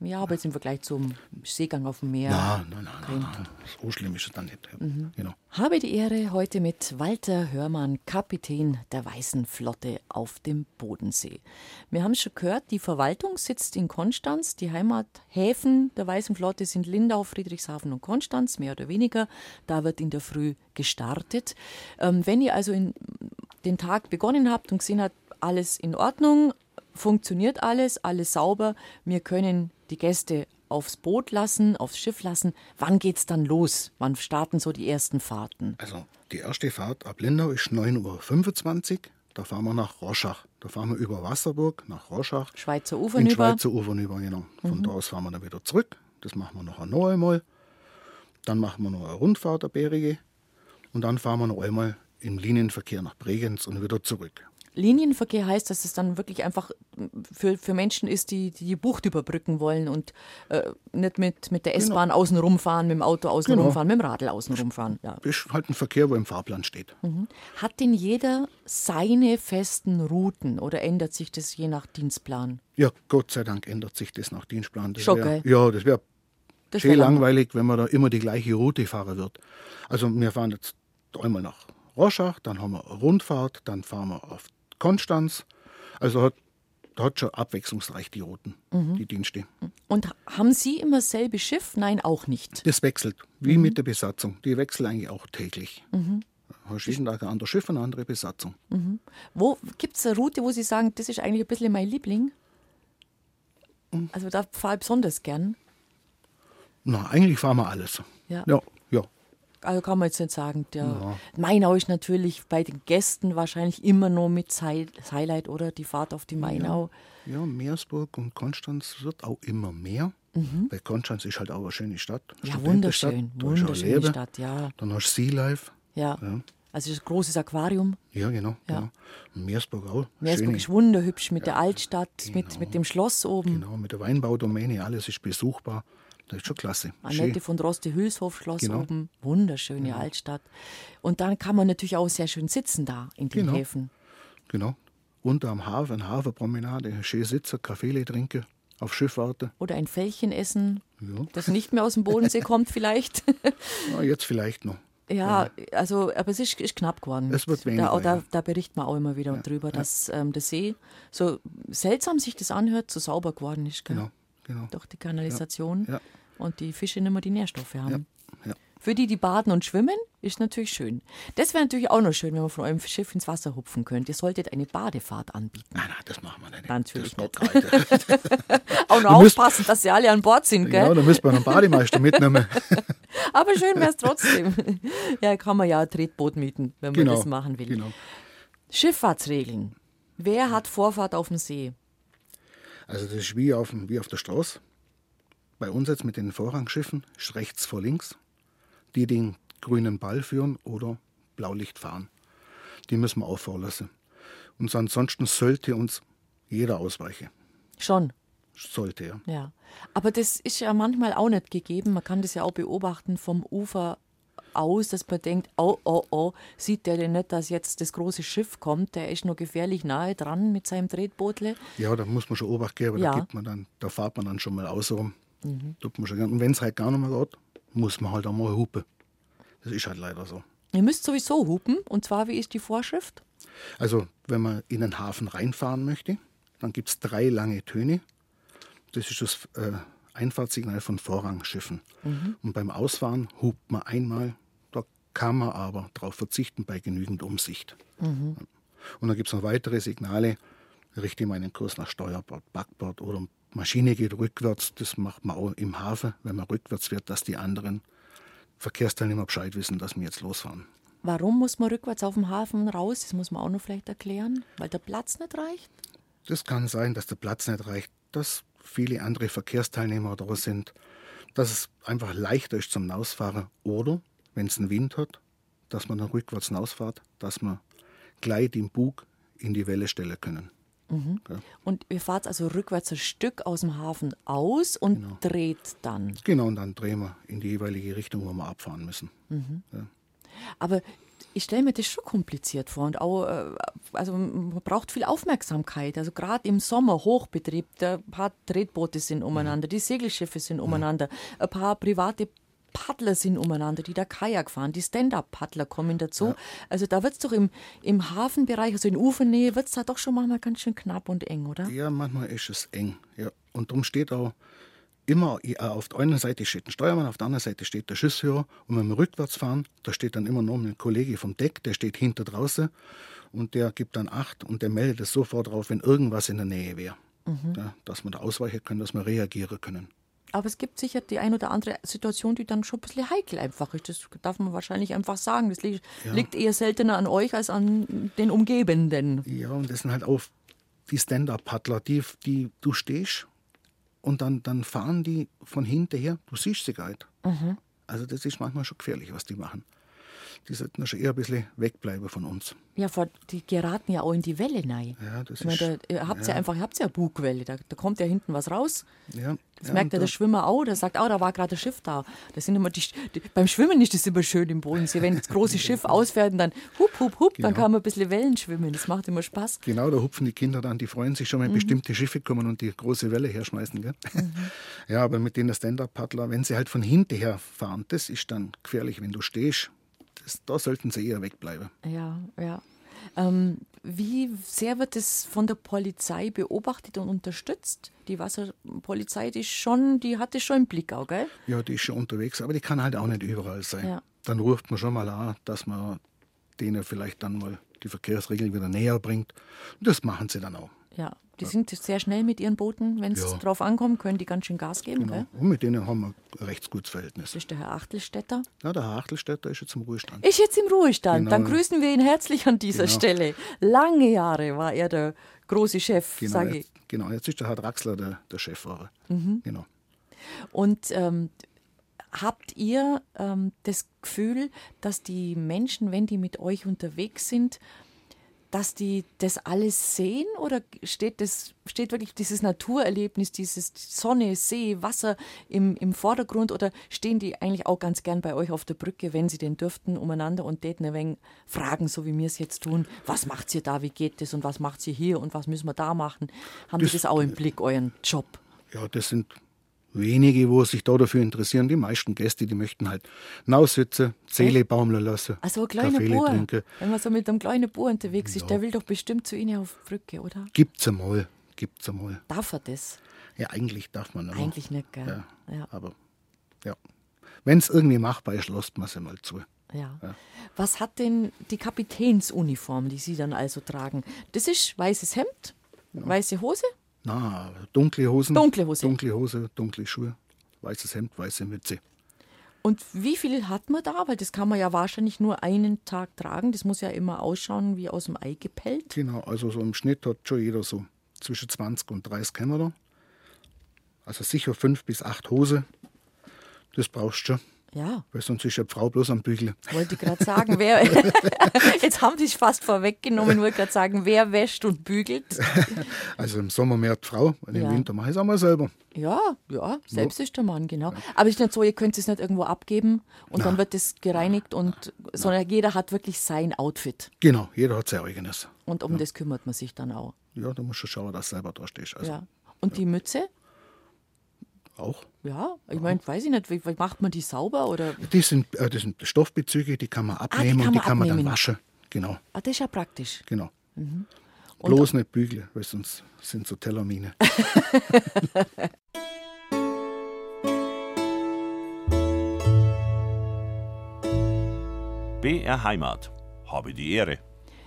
[SPEAKER 2] Ja, aber jetzt im Vergleich zum Seegang auf dem Meer.
[SPEAKER 3] Nein, nein, nein, nein, nein. So schlimm ist es dann nicht.
[SPEAKER 2] Mhm.
[SPEAKER 3] Genau.
[SPEAKER 2] Habe die Ehre, heute mit Walter Hörmann, Kapitän der Weißen Flotte auf dem Bodensee. Wir haben schon gehört, die Verwaltung sitzt in Konstanz. Die Heimathäfen der Weißen Flotte sind Lindau, Friedrichshafen und Konstanz, mehr oder weniger. Da wird in der Früh gestartet. Ähm, wenn ihr also in den Tag begonnen habt und gesehen habt, alles in Ordnung, funktioniert alles, alles sauber, wir können die Gäste aufs Boot lassen, aufs Schiff lassen. Wann geht's dann los? Wann starten so die ersten Fahrten?
[SPEAKER 3] Also die erste Fahrt ab Lindau ist 9.25 Uhr. Da fahren wir nach Roschach. Da fahren wir über Wasserburg nach Roschach.
[SPEAKER 2] Schweizer Ufer
[SPEAKER 3] in
[SPEAKER 2] hinüber.
[SPEAKER 3] Schweizer Ufer hinüber, genau. Von da aus fahren wir dann wieder zurück. Das machen wir noch noch einmal. Dann machen wir noch eine Rundfahrt der Berge. Und dann fahren wir noch einmal im Linienverkehr nach Bregenz und wieder zurück.
[SPEAKER 2] Linienverkehr heißt, dass es dann wirklich einfach für, für Menschen ist, die, die die Bucht überbrücken wollen und äh, nicht mit, mit der S-Bahn außen rumfahren, mit dem Auto außen
[SPEAKER 3] Genau.
[SPEAKER 2] rumfahren, mit dem Radl außen rumfahren. Ja.
[SPEAKER 3] Das ist halt ein Verkehr, wo im Fahrplan steht.
[SPEAKER 2] Hat denn jeder seine festen Routen oder ändert sich das je nach Dienstplan?
[SPEAKER 3] Ja, Gott sei Dank ändert sich das nach Dienstplan. Das wär? Ja, das wäre schön
[SPEAKER 2] wär lang-
[SPEAKER 3] langweilig, wenn man da immer die gleiche Route fahren wird. Also wir fahren jetzt einmal nach Roschach, dann haben wir eine Rundfahrt, dann fahren wir auf Konstanz. Also hat, hat schon abwechslungsreich die Routen,
[SPEAKER 2] Mhm.
[SPEAKER 3] die Dienste.
[SPEAKER 2] Und haben Sie immer dasselbe Schiff? Nein, auch nicht.
[SPEAKER 3] Das wechselt, wie mit der Besatzung. Die wechseln eigentlich auch täglich.
[SPEAKER 2] Mhm.
[SPEAKER 3] Hast jeden Tag ein anderes Schiff und eine andere Besatzung.
[SPEAKER 2] Wo gibt es eine Route, wo Sie sagen, das ist eigentlich ein bisschen mein Liebling?
[SPEAKER 3] Mhm.
[SPEAKER 2] Also da fahre ich besonders gern.
[SPEAKER 3] Na, eigentlich fahren wir alles.
[SPEAKER 2] Ja,
[SPEAKER 3] ja.
[SPEAKER 2] Also kann man jetzt nicht sagen. Der Mainau ist natürlich bei den Gästen wahrscheinlich immer noch mit Highlight oder die Fahrt auf die Mainau.
[SPEAKER 3] Ja, Meersburg und Konstanz wird auch immer mehr. Weil Konstanz ist halt auch eine schöne Stadt.
[SPEAKER 2] Mhm. Ja, wunderschön.
[SPEAKER 3] da
[SPEAKER 2] Wunderschöne. Stadt, ja.
[SPEAKER 3] Dann hast du Sea Life.
[SPEAKER 2] ja.
[SPEAKER 3] Ja.
[SPEAKER 2] Also das großes Aquarium.
[SPEAKER 3] Ja, genau.
[SPEAKER 2] Ja.
[SPEAKER 3] genau. Meersburg auch.
[SPEAKER 2] Meersburg
[SPEAKER 3] Schöne-
[SPEAKER 2] ist wunderhübsch mit der Altstadt, mit, mit dem Schloss oben.
[SPEAKER 3] Genau, mit der Weinbaudomäne, alles ist besuchbar. Das ist schon klasse.
[SPEAKER 2] Annette
[SPEAKER 3] Schön.
[SPEAKER 2] von Droste-Hülshof-Schloss
[SPEAKER 3] Genau.
[SPEAKER 2] oben. Wunderschöne Altstadt. Und dann kann man natürlich auch sehr schön sitzen da in den
[SPEAKER 3] Genau.
[SPEAKER 2] Häfen.
[SPEAKER 3] Genau. Unter am Hafen, Hafenpromenade, schön sitzen, Kaffee trinken, auf Schiff warten.
[SPEAKER 2] Oder ein Fällchen essen,
[SPEAKER 3] Ja.
[SPEAKER 2] das nicht mehr aus dem Bodensee [LAUGHS] kommt vielleicht.
[SPEAKER 3] Ja, jetzt vielleicht noch.
[SPEAKER 2] Ja, also, aber es ist, ist knapp geworden.
[SPEAKER 3] Es wird
[SPEAKER 2] da,
[SPEAKER 3] weniger,
[SPEAKER 2] da,
[SPEAKER 3] ja.
[SPEAKER 2] da berichtet man auch immer wieder drüber, dass ähm, der See, so seltsam sich das anhört, so sauber geworden ist. Gell?
[SPEAKER 3] Genau, genau.
[SPEAKER 2] Durch die Kanalisation
[SPEAKER 3] Ja.
[SPEAKER 2] und die Fische nicht mehr die Nährstoffe haben.
[SPEAKER 3] Ja.
[SPEAKER 2] Für die, die baden und schwimmen, ist natürlich schön. Das wäre natürlich auch noch schön, wenn man von eurem Schiff ins Wasser hupfen könnte. Ihr solltet eine Badefahrt anbieten.
[SPEAKER 3] Nein, nein, das machen wir nicht.
[SPEAKER 2] Natürlich
[SPEAKER 3] das kalt. [LAUGHS]
[SPEAKER 2] Auch noch [LAUGHS]
[SPEAKER 3] müsst-
[SPEAKER 2] aufpassen, dass sie alle an Bord sind, gell?
[SPEAKER 3] genau, da müssen wir einen Bademeister mitnehmen. [LAUGHS]
[SPEAKER 2] Aber schön wäre es trotzdem. ja, kann man ja ein Tretboot mieten, wenn man
[SPEAKER 3] Genau,
[SPEAKER 2] das machen will.
[SPEAKER 3] genau.
[SPEAKER 2] Schifffahrtsregeln. Wer hat Vorfahrt auf dem See?
[SPEAKER 3] Also das ist wie auf, dem- wie auf der Straße. Bei uns jetzt mit den Vorrangschiffen rechts vor links. Die den grünen Ball führen oder Blaulicht fahren. Die müssen wir auch vorlassen. Und ansonsten sollte uns jeder ausweichen.
[SPEAKER 2] Schon,
[SPEAKER 3] Sollte, ja.
[SPEAKER 2] ja. Aber das ist ja manchmal auch nicht gegeben. Man kann das ja auch beobachten vom Ufer aus, dass man denkt, oh, oh, oh, sieht der denn nicht, dass jetzt das große Schiff kommt? Der ist noch gefährlich nahe dran mit seinem Tretbootle.
[SPEAKER 3] Ja, da muss man schon Obacht geben,
[SPEAKER 2] Ja.
[SPEAKER 3] da, gibt man dann, da fährt man dann schon mal außen rum. Tut man schon gern. Und wenn es halt gar nicht mehr geht, muss man halt auch mal hupen. Das ist halt leider so.
[SPEAKER 2] Ihr müsst sowieso hupen. Und zwar, wie ist die Vorschrift?
[SPEAKER 3] Also, wenn man in den Hafen reinfahren möchte, dann gibt es drei lange Töne. Das ist das äh, Einfahrtssignal von Vorrangschiffen. Und beim Ausfahren hupt man einmal, kann man aber darauf verzichten bei genügend Umsicht. Und dann gibt es noch weitere Signale, richte meinen Kurs nach Steuerbord, Backbord oder Maschine geht rückwärts, das macht man auch im Hafen, wenn man rückwärts wird, dass die anderen Verkehrsteilnehmer Bescheid wissen, dass wir jetzt losfahren.
[SPEAKER 2] Warum muss man rückwärts auf dem Hafen raus? Das muss man auch noch vielleicht erklären, weil der Platz nicht reicht.
[SPEAKER 3] Das kann sein, dass der Platz nicht reicht, dass viele andere Verkehrsteilnehmer da sind, dass es einfach leichter ist zum Ausfahren oder, wenn es einen Wind hat, dass man dann rückwärts hinausfährt, dass man gleich den Bug in die Welle stellen können.
[SPEAKER 2] Mhm. Ja. Und ihr fahrt also rückwärts ein Stück aus dem Hafen aus und genau. dreht dann.
[SPEAKER 3] Genau, und dann drehen wir in die jeweilige Richtung, wo wir abfahren müssen. Mhm. Ja.
[SPEAKER 2] Aber ich stelle mir das schon kompliziert vor und auch, äh, also man braucht viel Aufmerksamkeit. Also gerade im Sommer Hochbetrieb, ein paar Tretboote sind umeinander, die Segelschiffe sind umeinander, ein paar private Paddler sind umeinander, die da Kajak fahren, die Stand-Up-Paddler kommen dazu. Ja. Also da wird es doch im, im Hafenbereich, also in Ufernähe, wird es da doch schon manchmal ganz schön knapp und eng, oder?
[SPEAKER 3] Ja, manchmal ist es eng. Ja. Und darum steht auch immer, auf der einen Seite steht ein Steuermann, auf der anderen Seite steht der Schiffsführer. Und wenn wir rückwärts fahren, da steht dann immer noch ein Kollege vom Deck, der steht hinter draußen und der gibt dann Acht und der meldet es sofort drauf, wenn irgendwas in der Nähe wäre. Mhm. Ja, dass wir da ausweichen können, dass wir reagieren können.
[SPEAKER 2] Aber es gibt sicher die ein oder andere Situation, die dann schon ein bisschen heikel einfach ist. Das darf man wahrscheinlich einfach sagen. Das liegt, ja. liegt eher seltener an euch als an den Umgebenden.
[SPEAKER 3] Ja, und das sind halt auch die Stand-Up-Paddler, die, die du stehst und dann, dann fahren die von hinterher, du siehst sie gar nicht. Mhm. Also das ist manchmal schon gefährlich, was die machen. Die sollten schon eher ein bisschen wegbleiben von uns.
[SPEAKER 2] Ja, die geraten ja auch in die Welle rein.
[SPEAKER 3] Ja, das
[SPEAKER 2] ich meine, da, ihr habt ja. ja einfach, ihr habt ja Bugwelle, da, da kommt ja hinten was raus.
[SPEAKER 3] Ja.
[SPEAKER 2] Das ja, merkt ja der Schwimmer auch, der sagt, oh, da war gerade ein Schiff da. Das sind immer die, die, beim Schwimmen ist das immer schön im Bodensee, wenn das große Schiff [LAUGHS] ausfährt und dann hup, hup, hup, genau. dann kann man ein bisschen Wellen schwimmen, das macht immer Spaß.
[SPEAKER 3] Genau, da hupfen die Kinder dann, die freuen sich schon, wenn mhm. bestimmte Schiffe kommen und die große Welle herschmeißen. Gell? Mhm. [LAUGHS] Ja, aber mit den Stand-Up-Paddler, wenn sie halt von hinterher fahren, das ist dann gefährlich, wenn du stehst das, da sollten sie eher wegbleiben.
[SPEAKER 2] Ja, ja. Ähm, wie sehr wird es von der Polizei beobachtet und unterstützt? Die Wasserpolizei, die, schon, die hat das schon im Blick, auch, gell?
[SPEAKER 3] Ja, die ist schon unterwegs, aber die kann halt auch nicht überall sein. Ja. Dann ruft man schon mal an, dass man denen vielleicht dann mal die Verkehrsregeln wieder näher bringt. Und das machen sie dann auch.
[SPEAKER 2] Ja, die sind sehr schnell mit ihren Booten, wenn es ja. drauf ankommt, können die ganz schön Gas geben. Genau.
[SPEAKER 3] Und mit denen haben wir ein recht gutes Verhältnis.
[SPEAKER 2] Das ist der Herr Achtelstädter.
[SPEAKER 3] Ja, der Herr Achtelstädter ist jetzt im Ruhestand.
[SPEAKER 2] Ist jetzt im Ruhestand. Genau. Dann grüßen wir ihn herzlich an dieser genau. Stelle. Lange Jahre war er der große Chef,
[SPEAKER 3] genau,
[SPEAKER 2] sage ich.
[SPEAKER 3] Genau, jetzt ist der Herr Draxler der, der Cheffahrer. Mhm. Genau.
[SPEAKER 2] Und ähm, habt ihr ähm, das Gefühl, dass die Menschen, wenn die mit euch unterwegs sind, dass die das alles sehen oder steht, das, steht wirklich dieses Naturerlebnis, dieses Sonne, See, Wasser im, im Vordergrund oder stehen die eigentlich auch ganz gern bei euch auf der Brücke, wenn sie denn dürften, umeinander und täten ein wenig fragen, so wie wir es jetzt tun, was macht ihr da, wie geht das und was macht ihr hier und was müssen wir da machen? Haben das, die das auch im Blick, euren Job?
[SPEAKER 3] Ja, das sind wenige, wo sich da dafür interessieren. Die meisten Gäste, die möchten halt nachsitzen, Seele baumeln lassen,
[SPEAKER 2] also ein kleiner Kaffee Bauer, trinken. Wenn man so mit einem kleinen Bauer unterwegs ist, ja. der will doch bestimmt zu Ihnen auf Brücke, oder?
[SPEAKER 3] Gibt's einmal, gibt's einmal.
[SPEAKER 2] Darf er das?
[SPEAKER 3] Ja, eigentlich darf man
[SPEAKER 2] aber. Eigentlich nicht, gell?
[SPEAKER 3] Ja, ja. Aber, ja. Wenn es irgendwie machbar ist, lässt man es einmal zu.
[SPEAKER 2] Ja. ja. Was hat denn die Kapitänsuniform, die Sie dann also tragen? Das ist weißes Hemd, weiße Hose?
[SPEAKER 3] Na, dunkle Hosen.
[SPEAKER 2] Dunkle Hose.
[SPEAKER 3] Dunkle Hose, dunkle Schuhe, weißes Hemd, weiße Mütze.
[SPEAKER 2] Und wie viel hat man da? Weil das kann man ja wahrscheinlich nur einen Tag tragen. Das muss ja immer ausschauen wie aus dem Ei gepellt.
[SPEAKER 3] Genau, also so im Schnitt hat schon jeder so zwischen 20 und 30 Kämmerer. Also sicher fünf bis acht Hose. Das brauchst du schon.
[SPEAKER 2] Ja.
[SPEAKER 3] Weil sonst ist eine Frau bloß am Bügeln.
[SPEAKER 2] Wollte ich gerade sagen, wer. [LAUGHS] Jetzt haben Sie es fast vorweggenommen, wollte gerade sagen, wer wäscht und bügelt. [LAUGHS]
[SPEAKER 3] Also im Sommer mehr die Frau, und im ja. Winter mache ich es auch mal selber.
[SPEAKER 2] Ja, ja, selbst ja. ist der Mann, genau. Aber es ist nicht so, ihr könnt es nicht irgendwo abgeben und Nein. dann wird es gereinigt und sondern jeder hat wirklich sein Outfit.
[SPEAKER 3] Genau, jeder hat sein eigenes.
[SPEAKER 2] Und um ja. das kümmert man sich dann auch.
[SPEAKER 3] Ja, da musst du schauen, dass du selber da stehst. Also,
[SPEAKER 2] ja. Und die Mütze?
[SPEAKER 3] Auch.
[SPEAKER 2] Ja, ich meine, weiß ich nicht, wie, wie, macht man die sauber? Oder?
[SPEAKER 3] Die sind, äh, das sind Stoffbezüge, die kann man abnehmen ah, die kann man und die kann abnehmen. man dann waschen. Genau.
[SPEAKER 2] Ah, das ist ja praktisch.
[SPEAKER 3] Genau. Mhm. Bloß nicht bügeln, weil sonst sind so Tellermine. [LAUGHS]
[SPEAKER 1] BR Heimat. Habe die Ehre.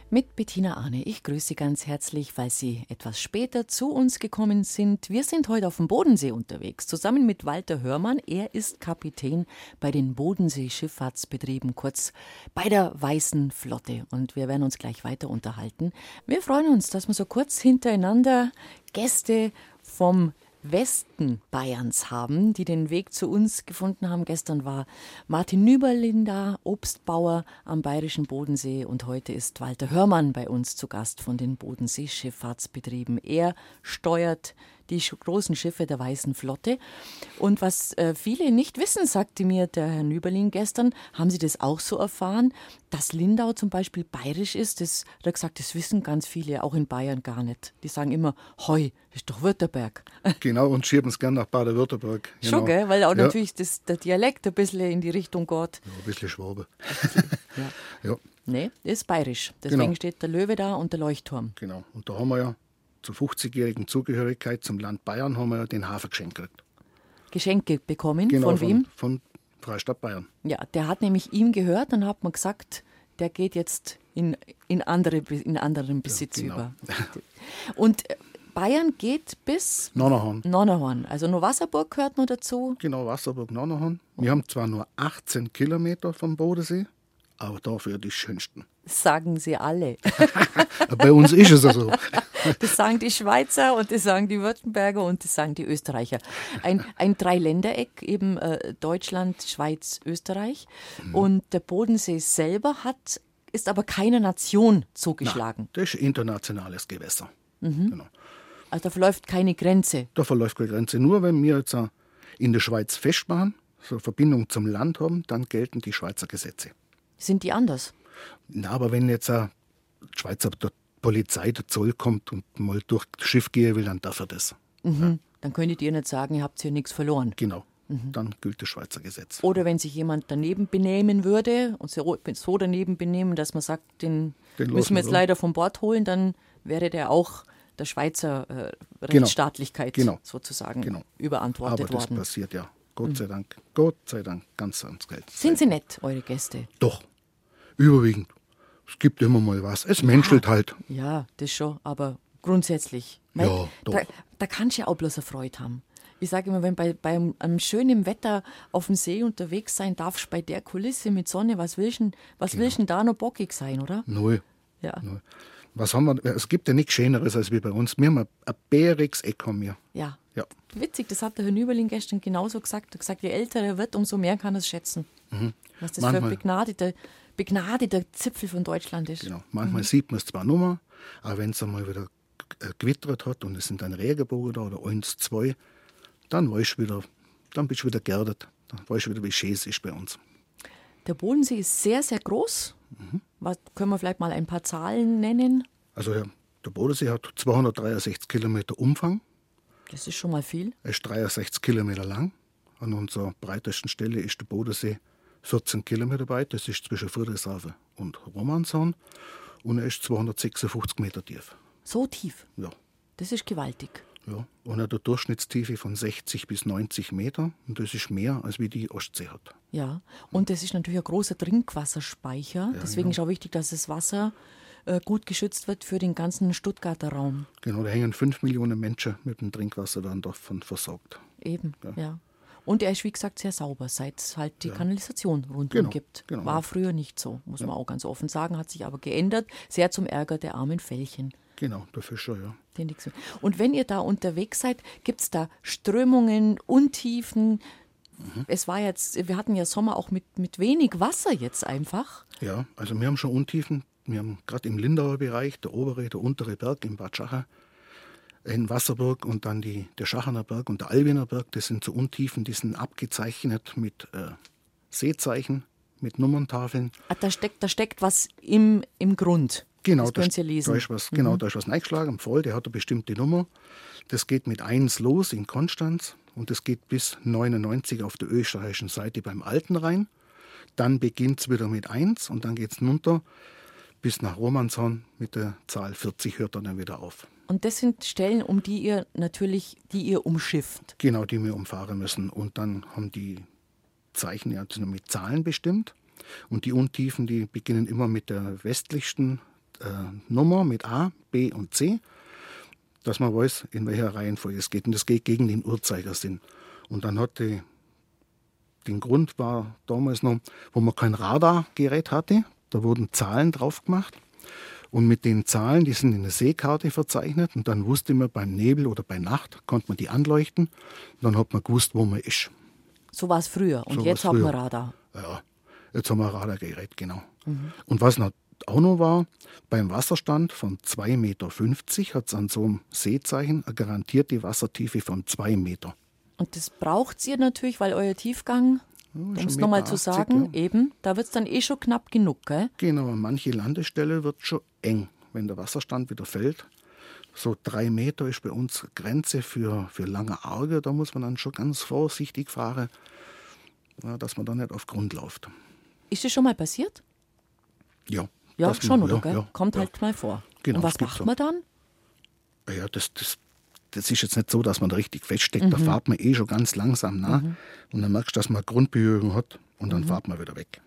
[SPEAKER 2] Mit Bettina Arne. Ich grüße Sie ganz herzlich, weil Sie etwas später zu uns gekommen sind. Wir sind heute auf dem Bodensee unterwegs, zusammen mit Walter Hörmann. Er ist Kapitän bei den Bodensee-Schifffahrtsbetrieben, kurz bei der Weißen Flotte. Und wir werden uns gleich weiter unterhalten. Wir freuen uns, dass wir so kurz hintereinander Gäste vom Westen Bayerns haben, die den Weg zu uns gefunden haben. Gestern war Martin Nüberlin da, Obstbauer am Bayerischen Bodensee und heute ist Walter Hörmann bei uns zu Gast von den Bodensee-Schifffahrtsbetrieben. Er steuert die großen Schiffe der Weißen Flotte. Und was äh, viele nicht wissen, sagte mir der Herr Nüberlin gestern, haben Sie das auch so erfahren, dass Lindau zum Beispiel bayerisch ist? Das hat er gesagt, das wissen ganz viele, auch in Bayern gar nicht. Die sagen immer, Heu, das ist doch Württemberg. [LAUGHS]
[SPEAKER 3] Genau, und schieben es gerne nach Baden-Württemberg. Genau.
[SPEAKER 2] Schon, gell? weil auch ja. natürlich das, der Dialekt ein bisschen in die Richtung geht.
[SPEAKER 3] Ja, ein bisschen Schwabe.
[SPEAKER 2] ja. [LAUGHS] ja. Nee, ist bayerisch. Deswegen genau. steht der Löwe da und der Leuchtturm.
[SPEAKER 3] Genau, und da haben wir ja zur 50-jährigen Zugehörigkeit zum Land Bayern haben wir den Hafer geschenkt gekriegt.
[SPEAKER 2] Geschenke bekommen?
[SPEAKER 3] Genau,
[SPEAKER 2] von wem?
[SPEAKER 3] Von, Freistadt Bayern.
[SPEAKER 2] Ja, der hat nämlich ihm gehört, dann hat man gesagt, der geht jetzt in, in, andere, in anderen Besitz ja, genau. über. [LAUGHS] Und äh, Bayern geht bis
[SPEAKER 3] Nonnerhorn.
[SPEAKER 2] Nonnerhorn. Also nur Wasserburg gehört noch dazu.
[SPEAKER 3] Genau, Wasserburg, Nonnerhorn. Wir haben zwar nur 18 Kilometer vom Bodensee, aber dafür die schönsten.
[SPEAKER 2] sagen sie alle. [LAUGHS]
[SPEAKER 3] Bei uns ist es so. [LAUGHS]
[SPEAKER 2] Das sagen die Schweizer und das sagen die Württemberger und das sagen die Österreicher. Ein, ein Dreiländereck, eben äh, Deutschland, Schweiz, Österreich. Mhm. Und der Bodensee selber hat, ist aber keine Nation zugeschlagen.
[SPEAKER 3] Nein, das ist internationales Gewässer.
[SPEAKER 2] Mhm. Genau. Also da verläuft keine Grenze.
[SPEAKER 3] Da verläuft keine Grenze. Nur wenn wir jetzt äh, in der Schweiz festmachen, so eine Verbindung zum Land haben, dann gelten die Schweizer Gesetze.
[SPEAKER 2] Sind die anders?
[SPEAKER 3] Na, aber wenn jetzt eine Schweizer Polizei, der Zoll kommt und mal durch das Schiff gehen will, dann darf er das.
[SPEAKER 2] Mhm. Ja. Dann könntet ihr nicht sagen, ihr habt hier nichts verloren.
[SPEAKER 3] Genau. Mhm. Dann gilt das Schweizer Gesetz.
[SPEAKER 2] Oder wenn sich jemand daneben benehmen würde und so daneben benehmen, dass man sagt, den, den müssen wir jetzt leider vom Bord holen, dann wäre der auch der Schweizer äh, genau. Rechtsstaatlichkeit genau. sozusagen genau. überantwortet
[SPEAKER 3] Aber
[SPEAKER 2] worden.
[SPEAKER 3] das passiert ja. Gott sei Dank, Gott sei Dank, ganz ans Geld.
[SPEAKER 2] Sind Sie nett, eure Gäste?
[SPEAKER 3] Doch, überwiegend. Es gibt immer mal was. Es ja, menschelt halt.
[SPEAKER 2] Ja, das schon, aber grundsätzlich.
[SPEAKER 3] Mein, ja, doch.
[SPEAKER 2] Da, da kannst du ja auch bloß eine Freude haben. Ich sage immer, wenn bei, bei einem schönen Wetter auf dem See unterwegs sein darfst, bei der Kulisse mit Sonne, was willst du was genau. willst da noch bockig sein, oder?
[SPEAKER 3] Null.
[SPEAKER 2] Ja.
[SPEAKER 3] Null. Was haben wir? Es gibt ja nichts Schöneres als wie bei uns. Wir haben ein, ein bäriges Eck haben wir.
[SPEAKER 2] Ja.
[SPEAKER 3] ja.
[SPEAKER 2] Witzig, das hat der Herr Nüberling gestern genauso gesagt. Er hat gesagt, je älter er wird, umso mehr kann er es schätzen. Mhm. Was das Manchmal, für ein begnadeter, begnadeter Zipfel von Deutschland ist.
[SPEAKER 3] Genau. Manchmal mhm. sieht man es zwar nur, aber wenn es einmal wieder äh, gewittert hat und es sind dann Regenbogen da oder eins, zwei, dann weißt wieder, dann bist du wieder geerdet. Dann weißt du wieder, wie schön es ist bei uns.
[SPEAKER 2] Der Bodensee ist sehr, sehr groß. Mhm. Was, können wir vielleicht mal ein paar Zahlen nennen?
[SPEAKER 3] Also der, der Bodensee hat 263 Kilometer Umfang.
[SPEAKER 2] Das ist schon mal viel.
[SPEAKER 3] Er ist 63 Kilometer lang. An unserer breitesten Stelle ist der Bodensee 14 Kilometer breit. Das ist zwischen Friedrichshafen und Romanshorn. Und er ist 256 Meter tief.
[SPEAKER 2] So tief?
[SPEAKER 3] Ja.
[SPEAKER 2] Das ist gewaltig.
[SPEAKER 3] Ja, und hat eine Durchschnittstiefe von 60 bis 90 Meter. Und das ist mehr, als wie die Ostsee hat.
[SPEAKER 2] Ja, und das ist natürlich ein großer Trinkwasserspeicher. Ja, Deswegen genau. ist auch wichtig, dass das Wasser äh, gut geschützt wird für den ganzen Stuttgarter Raum.
[SPEAKER 3] Genau, da hängen fünf Millionen Menschen mit dem Trinkwasser dann davon versorgt.
[SPEAKER 2] Eben, ja. ja. Und er ist, wie gesagt, sehr sauber, seit es halt die ja. Kanalisation rundum genau, gibt. Genau. War früher nicht so, muss ja. man auch ganz offen sagen, hat sich aber geändert, sehr zum Ärger der armen Fällchen.
[SPEAKER 3] Genau, der Fischer, ja.
[SPEAKER 2] Und wenn ihr da unterwegs seid, gibt es da Strömungen, Untiefen? Mhm. Es war jetzt, wir hatten ja Sommer auch mit, mit wenig Wasser jetzt einfach.
[SPEAKER 3] Ja, also wir haben schon Untiefen. Wir haben gerade im Lindauer Bereich, der obere, der untere Berg im Bad Schacher, in Wasserburg und dann die, der Schacherner Berg und der Alwiner Berg, das sind so Untiefen, die sind abgezeichnet mit äh, Seezeichen, mit Nummerntafeln.
[SPEAKER 2] Ah, da steckt, da steckt was im, im Grund.
[SPEAKER 3] Genau,
[SPEAKER 2] das Sie lesen.
[SPEAKER 3] Da ist was, genau, mhm. da ist was eingeschlagen im Voll, der hat eine bestimmte Nummer. Das geht mit 1 los in Konstanz und das geht bis 99 auf der österreichischen Seite beim Alten Rhein. Dann beginnt es wieder mit 1 und dann geht es runter bis nach Romanshorn mit der Zahl 40 hört er dann wieder auf.
[SPEAKER 2] Und das sind Stellen, um die ihr natürlich, die ihr umschifft.
[SPEAKER 3] Genau, die wir umfahren müssen. Und dann haben die Zeichen ja mit Zahlen bestimmt. Und die Untiefen, die beginnen immer mit der westlichsten äh, Nummer mit A, B und C, dass man weiß, in welcher Reihenfolge es geht. Und das geht gegen den Uhrzeigersinn. Und dann hat die, den Grund war damals noch, wo man kein Radargerät hatte, da wurden Zahlen drauf gemacht. Und mit den Zahlen, die sind in der Seekarte verzeichnet. Und dann wusste man beim Nebel oder bei Nacht, konnte man die anleuchten. Und dann hat man gewusst, wo man ist.
[SPEAKER 2] So war es früher. Und
[SPEAKER 3] So
[SPEAKER 2] jetzt hat man
[SPEAKER 3] früher.
[SPEAKER 2] Radar.
[SPEAKER 3] Ja, jetzt haben wir ein Radargerät, genau. Und was noch auch noch war, beim Wasserstand von 2,50 Meter hat es an so einem Seezeichen eine garantierte Wassertiefe von 2 Meter.
[SPEAKER 2] Und das braucht ihr natürlich, weil euer Tiefgang, um
[SPEAKER 3] schon
[SPEAKER 2] es nochmal zu
[SPEAKER 3] 80,
[SPEAKER 2] sagen,
[SPEAKER 3] ja.
[SPEAKER 2] eben, da wird es dann eh schon knapp genug, gell?
[SPEAKER 3] Genau, an manche Landestelle wird schon eng, wenn der Wasserstand wieder fällt. So drei Meter ist bei uns Grenze für, für lange Arge. Da muss man dann schon ganz vorsichtig fahren, ja, dass man da nicht auf Grund läuft.
[SPEAKER 2] Ist das schon mal passiert?
[SPEAKER 3] Ja,
[SPEAKER 2] Ja, schon,
[SPEAKER 3] man-
[SPEAKER 2] oder?
[SPEAKER 3] ja,
[SPEAKER 2] gell?
[SPEAKER 3] ja,
[SPEAKER 2] Kommt
[SPEAKER 3] ja.
[SPEAKER 2] halt mal vor.
[SPEAKER 3] Genau,
[SPEAKER 2] Und was macht man dann?
[SPEAKER 3] Ja, das, das, das ist jetzt nicht so, dass man da richtig feststeckt.
[SPEAKER 2] Mhm.
[SPEAKER 3] Da fährt man eh schon ganz langsam nach. Und dann merkst du, dass man Grundberührung hat. Und
[SPEAKER 2] Mhm.
[SPEAKER 3] dann fährt man wieder weg.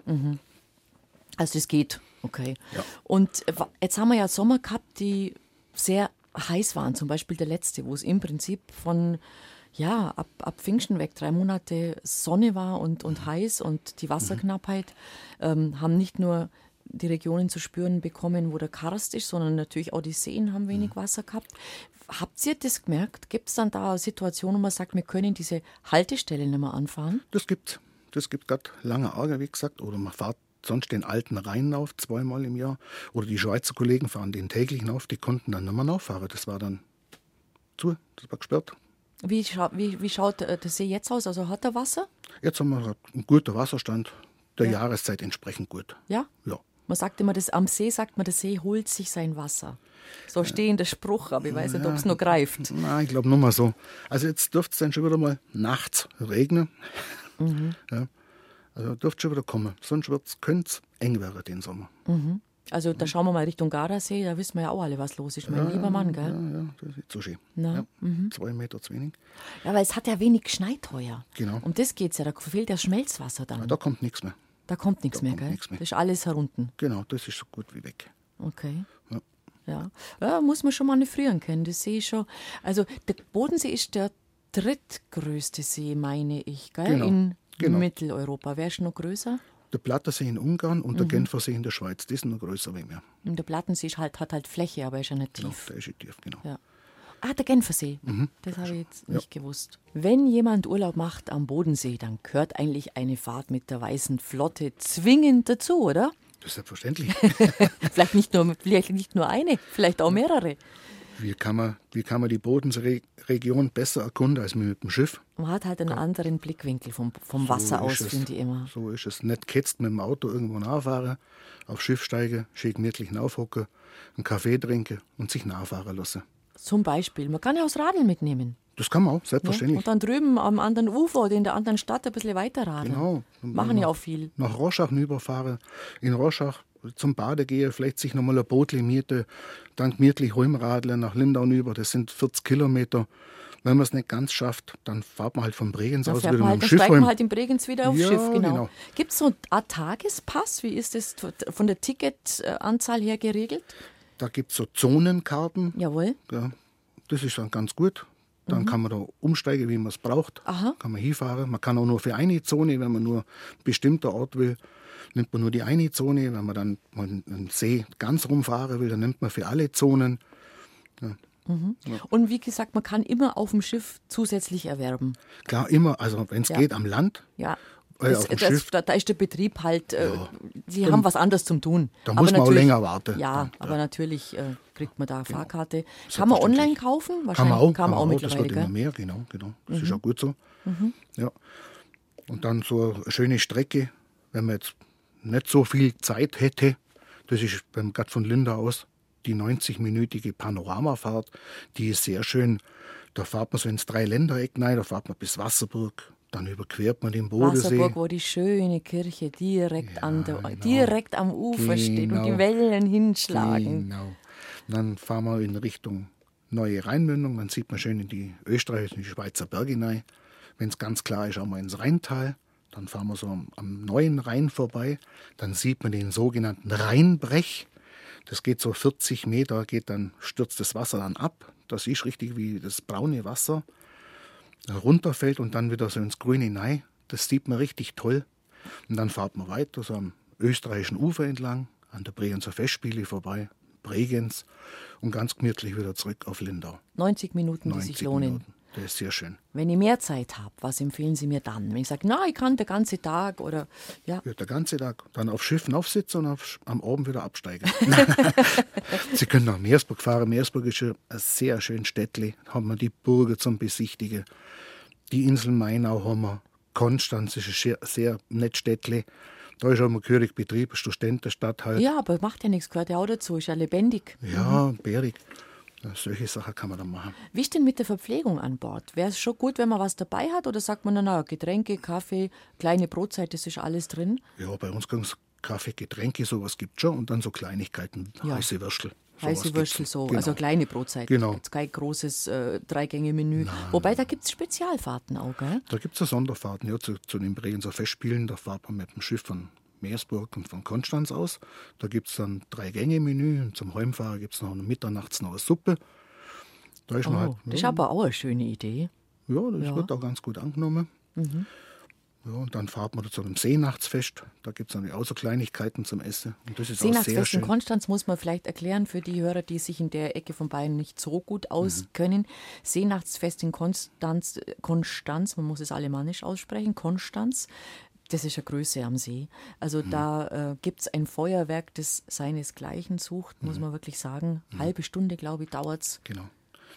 [SPEAKER 2] Also das geht, okay.
[SPEAKER 3] Ja.
[SPEAKER 2] Und jetzt haben wir ja Sommer gehabt, die sehr heiß waren. Zum Beispiel der letzte, wo es im Prinzip von ja, ab, ab Pfingsten weg drei Monate Sonne war und, und heiß und die Wasserknappheit ähm, haben nicht nur die Regionen zu spüren bekommen, wo der Karst ist, sondern natürlich auch die Seen haben wenig Wasser gehabt. Habt ihr das gemerkt? Gibt es dann da Situationen, wo man sagt, wir können diese Haltestelle nicht mehr anfahren?
[SPEAKER 3] Das gibt's. Das gibt gerade lange Arge, wie gesagt. Oder man fährt sonst den alten Rhein auf, zweimal im Jahr. Oder die Schweizer Kollegen fahren den täglichen auf. Die konnten dann nicht mehr nachfahren. Das war dann zu. Das war gesperrt.
[SPEAKER 2] Wie, schau, wie, wie schaut äh, der See jetzt aus? Also hat er Wasser?
[SPEAKER 3] Jetzt haben wir einen guten Wasserstand. Der Jahreszeit entsprechend gut.
[SPEAKER 2] Ja?
[SPEAKER 3] Ja.
[SPEAKER 2] Man sagt immer, das, am See sagt man, der See holt sich sein Wasser. So stehender Spruch, aber ich weiß nicht, ob es noch greift.
[SPEAKER 3] Nein, ich glaube nur mal so. Also jetzt dürfte es dann schon wieder mal nachts regnen. Ja. Also dürfte schon wieder kommen. Sonst könnte es eng werden den Sommer.
[SPEAKER 2] Also da schauen wir mal Richtung Gardasee, da wissen wir ja auch alle, was los ist, mein lieber Mann, gell?
[SPEAKER 3] Ja, ja, das ist so schön.
[SPEAKER 2] Na,
[SPEAKER 3] Ja. Zwei Meter zu wenig.
[SPEAKER 2] Ja, weil es hat ja wenig geschneit heuer.
[SPEAKER 3] Genau.
[SPEAKER 2] Um das geht es ja, da fehlt ja Schmelzwasser dann.
[SPEAKER 3] Da kommt nichts mehr.
[SPEAKER 2] Da kommt nichts mehr,
[SPEAKER 3] kommt
[SPEAKER 2] gell?
[SPEAKER 3] mehr.
[SPEAKER 2] Das ist alles herunten.
[SPEAKER 3] Genau, das ist so gut wie weg.
[SPEAKER 2] Okay.
[SPEAKER 3] Ja.
[SPEAKER 2] Ja. ja, muss man schon manövrieren können, das sehe ich schon. Also der Bodensee ist der drittgrößte See, meine ich, gell?
[SPEAKER 3] Genau,
[SPEAKER 2] in
[SPEAKER 3] genau.
[SPEAKER 2] Mitteleuropa. Wer ist noch größer?
[SPEAKER 3] Der Plattersee in Ungarn
[SPEAKER 2] Mhm.
[SPEAKER 3] und der Genfersee in der Schweiz, die sind noch größer wie mir.
[SPEAKER 2] Und der Plattensee ist halt, hat halt Fläche, aber ist ja nicht
[SPEAKER 3] Genau,
[SPEAKER 2] tief.
[SPEAKER 3] der ist tief, genau.
[SPEAKER 2] Ja. Ah, der Genfersee.
[SPEAKER 3] Mhm.
[SPEAKER 2] Das habe ich jetzt nicht gewusst. Wenn jemand Urlaub macht am Bodensee, dann gehört eigentlich eine Fahrt mit der Weißen Flotte zwingend dazu, oder?
[SPEAKER 3] Das ist selbstverständlich. [LAUGHS]
[SPEAKER 2] Vielleicht nicht nur, vielleicht nicht nur eine, vielleicht auch mehrere.
[SPEAKER 3] wie, kann man, wie kann man die Bodensee-Region besser erkunden als mit dem Schiff?
[SPEAKER 2] Man hat halt einen anderen Blickwinkel vom, vom Wasser
[SPEAKER 3] So
[SPEAKER 2] aus, finde ich immer.
[SPEAKER 3] So ist es. Nicht ketzt mit dem Auto irgendwo nachfahren, aufs Schiff steigen, schön gemütlich nachhocken, einen Kaffee trinken und sich nachfahren lassen.
[SPEAKER 2] Zum Beispiel, man kann ja auch das Radl mitnehmen.
[SPEAKER 3] Das kann man auch,
[SPEAKER 2] Ja?
[SPEAKER 3] selbstverständlich.
[SPEAKER 2] Und dann drüben am anderen Ufer oder in der anderen Stadt ein bisschen weiter radeln.
[SPEAKER 3] Genau.
[SPEAKER 2] Machen ja auch viel.
[SPEAKER 3] Nach Rorschach hinüberfahren, in Rorschach zum Bade gehen, vielleicht sich nochmal ein Boot mieten, dann gemütlich heimradeln nach Lindau rüber, das sind 40 Kilometer. Wenn man es nicht ganz schafft, dann fahrt man halt vom Bregenz
[SPEAKER 2] Dann
[SPEAKER 3] aus wieder
[SPEAKER 2] halt,
[SPEAKER 3] mit dem
[SPEAKER 2] dann
[SPEAKER 3] Schiff
[SPEAKER 2] steigt man halt in Bregenz wieder aufs
[SPEAKER 3] Ja,
[SPEAKER 2] Schiff, genau.
[SPEAKER 3] genau.
[SPEAKER 2] Gibt es so einen Tagespass? Wie ist das von der Ticketanzahl her geregelt?
[SPEAKER 3] Da gibt es so Zonenkarten,
[SPEAKER 2] Jawohl.
[SPEAKER 3] ja, das ist dann ganz gut. Dann kann man da umsteigen, wie man es braucht.
[SPEAKER 2] Mhm. Aha.
[SPEAKER 3] Kann man hinfahren. Man kann auch nur für eine Zone, wenn man nur einen bestimmten Ort will, nimmt man nur die eine Zone. Wenn man dann mal einen See ganz rumfahren will, dann nimmt man für alle Zonen.
[SPEAKER 2] Und wie gesagt, man kann immer auf dem Schiff zusätzlich erwerben.
[SPEAKER 3] Klar, immer, also wenn es
[SPEAKER 2] Ja.
[SPEAKER 3] geht, am Land.
[SPEAKER 2] Ja.
[SPEAKER 3] Äh,
[SPEAKER 2] Das, das, da, da ist der Betrieb halt, äh, sie haben was anderes zum tun.
[SPEAKER 3] da
[SPEAKER 2] Aber
[SPEAKER 3] muss man auch länger warten.
[SPEAKER 2] Ja,
[SPEAKER 3] Dann,
[SPEAKER 2] aber
[SPEAKER 3] ja.
[SPEAKER 2] natürlich äh, kriegt man da eine Fahrkarte. Kann man online kaufen?
[SPEAKER 3] Kann
[SPEAKER 2] Wahrscheinlich
[SPEAKER 3] man auch,
[SPEAKER 2] kann man auch
[SPEAKER 3] das
[SPEAKER 2] mittlerweile,
[SPEAKER 3] wird immer
[SPEAKER 2] gell? Mhm.
[SPEAKER 3] mehr, genau, genau. Das ist auch gut so. Ja. Und dann so eine schöne Strecke, wenn man jetzt nicht so viel Zeit hätte, das ist beim Gatt von Linda aus die 90-minütige Panoramafahrt, die ist sehr schön. Da fährt man so ins Dreiländereck rein, da fährt man bis Wasserburg, dann überquert man den Bodensee.
[SPEAKER 2] Wasserburg, wo die schöne Kirche direkt, an der, direkt am Ufer steht und die
[SPEAKER 3] Genau.
[SPEAKER 2] Wellen hinschlagen.
[SPEAKER 3] Genau. Dann fahren wir in Richtung Neue Rheinmündung, dann sieht man schön in die österreichischen Schweizer Berge hinein. Wenn es ganz klar ist, auch mal ins Rheintal. Dann fahren wir so am, am neuen Rhein vorbei. Dann sieht man den sogenannten Rheinbrech. Das geht so 40 Meter, geht dann, stürzt das Wasser dann ab. Das ist richtig wie das braune Wasser runterfällt und dann wieder so ins Grüne hinein. Das sieht man richtig toll. Und dann fahrt man weiter, so am österreichischen Ufer entlang, an der Bregenzer Festspiele vorbei, Bregenz und ganz gemütlich wieder zurück auf Lindau.
[SPEAKER 2] 90 Minuten, die sich lohnen. Minuten.
[SPEAKER 3] Das ist sehr schön.
[SPEAKER 2] Wenn ich mehr Zeit habe, was empfehlen Sie mir dann? Wenn ich sage, na, ich kann den ganzen Tag oder ja.
[SPEAKER 3] ja der ganze Tag. Dann auf Schiffen aufsitzen und auf, am Abend wieder absteigen. [LAUGHS] [LAUGHS] Sie können nach Meersburg fahren. Meersburg ist ein sehr schönes Städtli. Da haben wir die Burger zum Besichtigen. Die Insel Mainau haben wir. Konstanz ist ein sehr, sehr nettes Städtli. Da ist auch mal gehörig Betrieb, Studentenstadt halt.
[SPEAKER 2] Ja, aber macht ja nichts, gehört ja auch dazu, ist ja lebendig.
[SPEAKER 3] Ja, mhm. bärig. Solche Sachen kann man dann machen.
[SPEAKER 2] Wie ist denn mit der Verpflegung an Bord? Wäre es schon gut, wenn man was dabei hat oder sagt man, na, Getränke, Kaffee, kleine Brotzeit, das ist alles drin?
[SPEAKER 3] Ja, bei uns es Kaffee, Getränke, sowas gibt es schon und dann so Kleinigkeiten, ja. heiße Würstel.
[SPEAKER 2] Heiße Würstel, so, genau. also kleine Brotzeit.
[SPEAKER 3] Genau.
[SPEAKER 2] Jetzt kein großes äh, Dreigänge-Menü. Wobei, da gibt es Spezialfahrten auch, gell?
[SPEAKER 3] Da gibt es Sonderfahrten, ja, zu, zu den Bregenzer Festspielen. Da fahrt man mit dem Schiff von Meersburg und von Konstanz aus. Da gibt es dann drei Gänge-Menü und zum Heimfahrer gibt es noch mitternachts noch eine Suppe.
[SPEAKER 2] Da ist oh, halt, das ist aber auch eine schöne Idee.
[SPEAKER 3] Ja, das ja. wird auch ganz gut angenommen. Mhm. Ja, und dann fahrt man zu einem Seenachtsfest. Da gibt es dann auch so Kleinigkeiten zum Essen. Und das ist
[SPEAKER 2] Seenachtsfest
[SPEAKER 3] auch sehr schön.
[SPEAKER 2] in Konstanz muss man vielleicht erklären für die Hörer, die sich in der Ecke von Bayern nicht so gut auskennen. Mhm. Seenachtsfest in Konstanz, Konstanz, man muss es alemannisch aussprechen, Konstanz, das ist eine Größe am See. Also mhm. da äh, gibt es ein Feuerwerk, das seinesgleichen sucht, muss mhm. man wirklich sagen. Mhm. Halbe Stunde, glaube ich, dauert es.
[SPEAKER 3] Genau.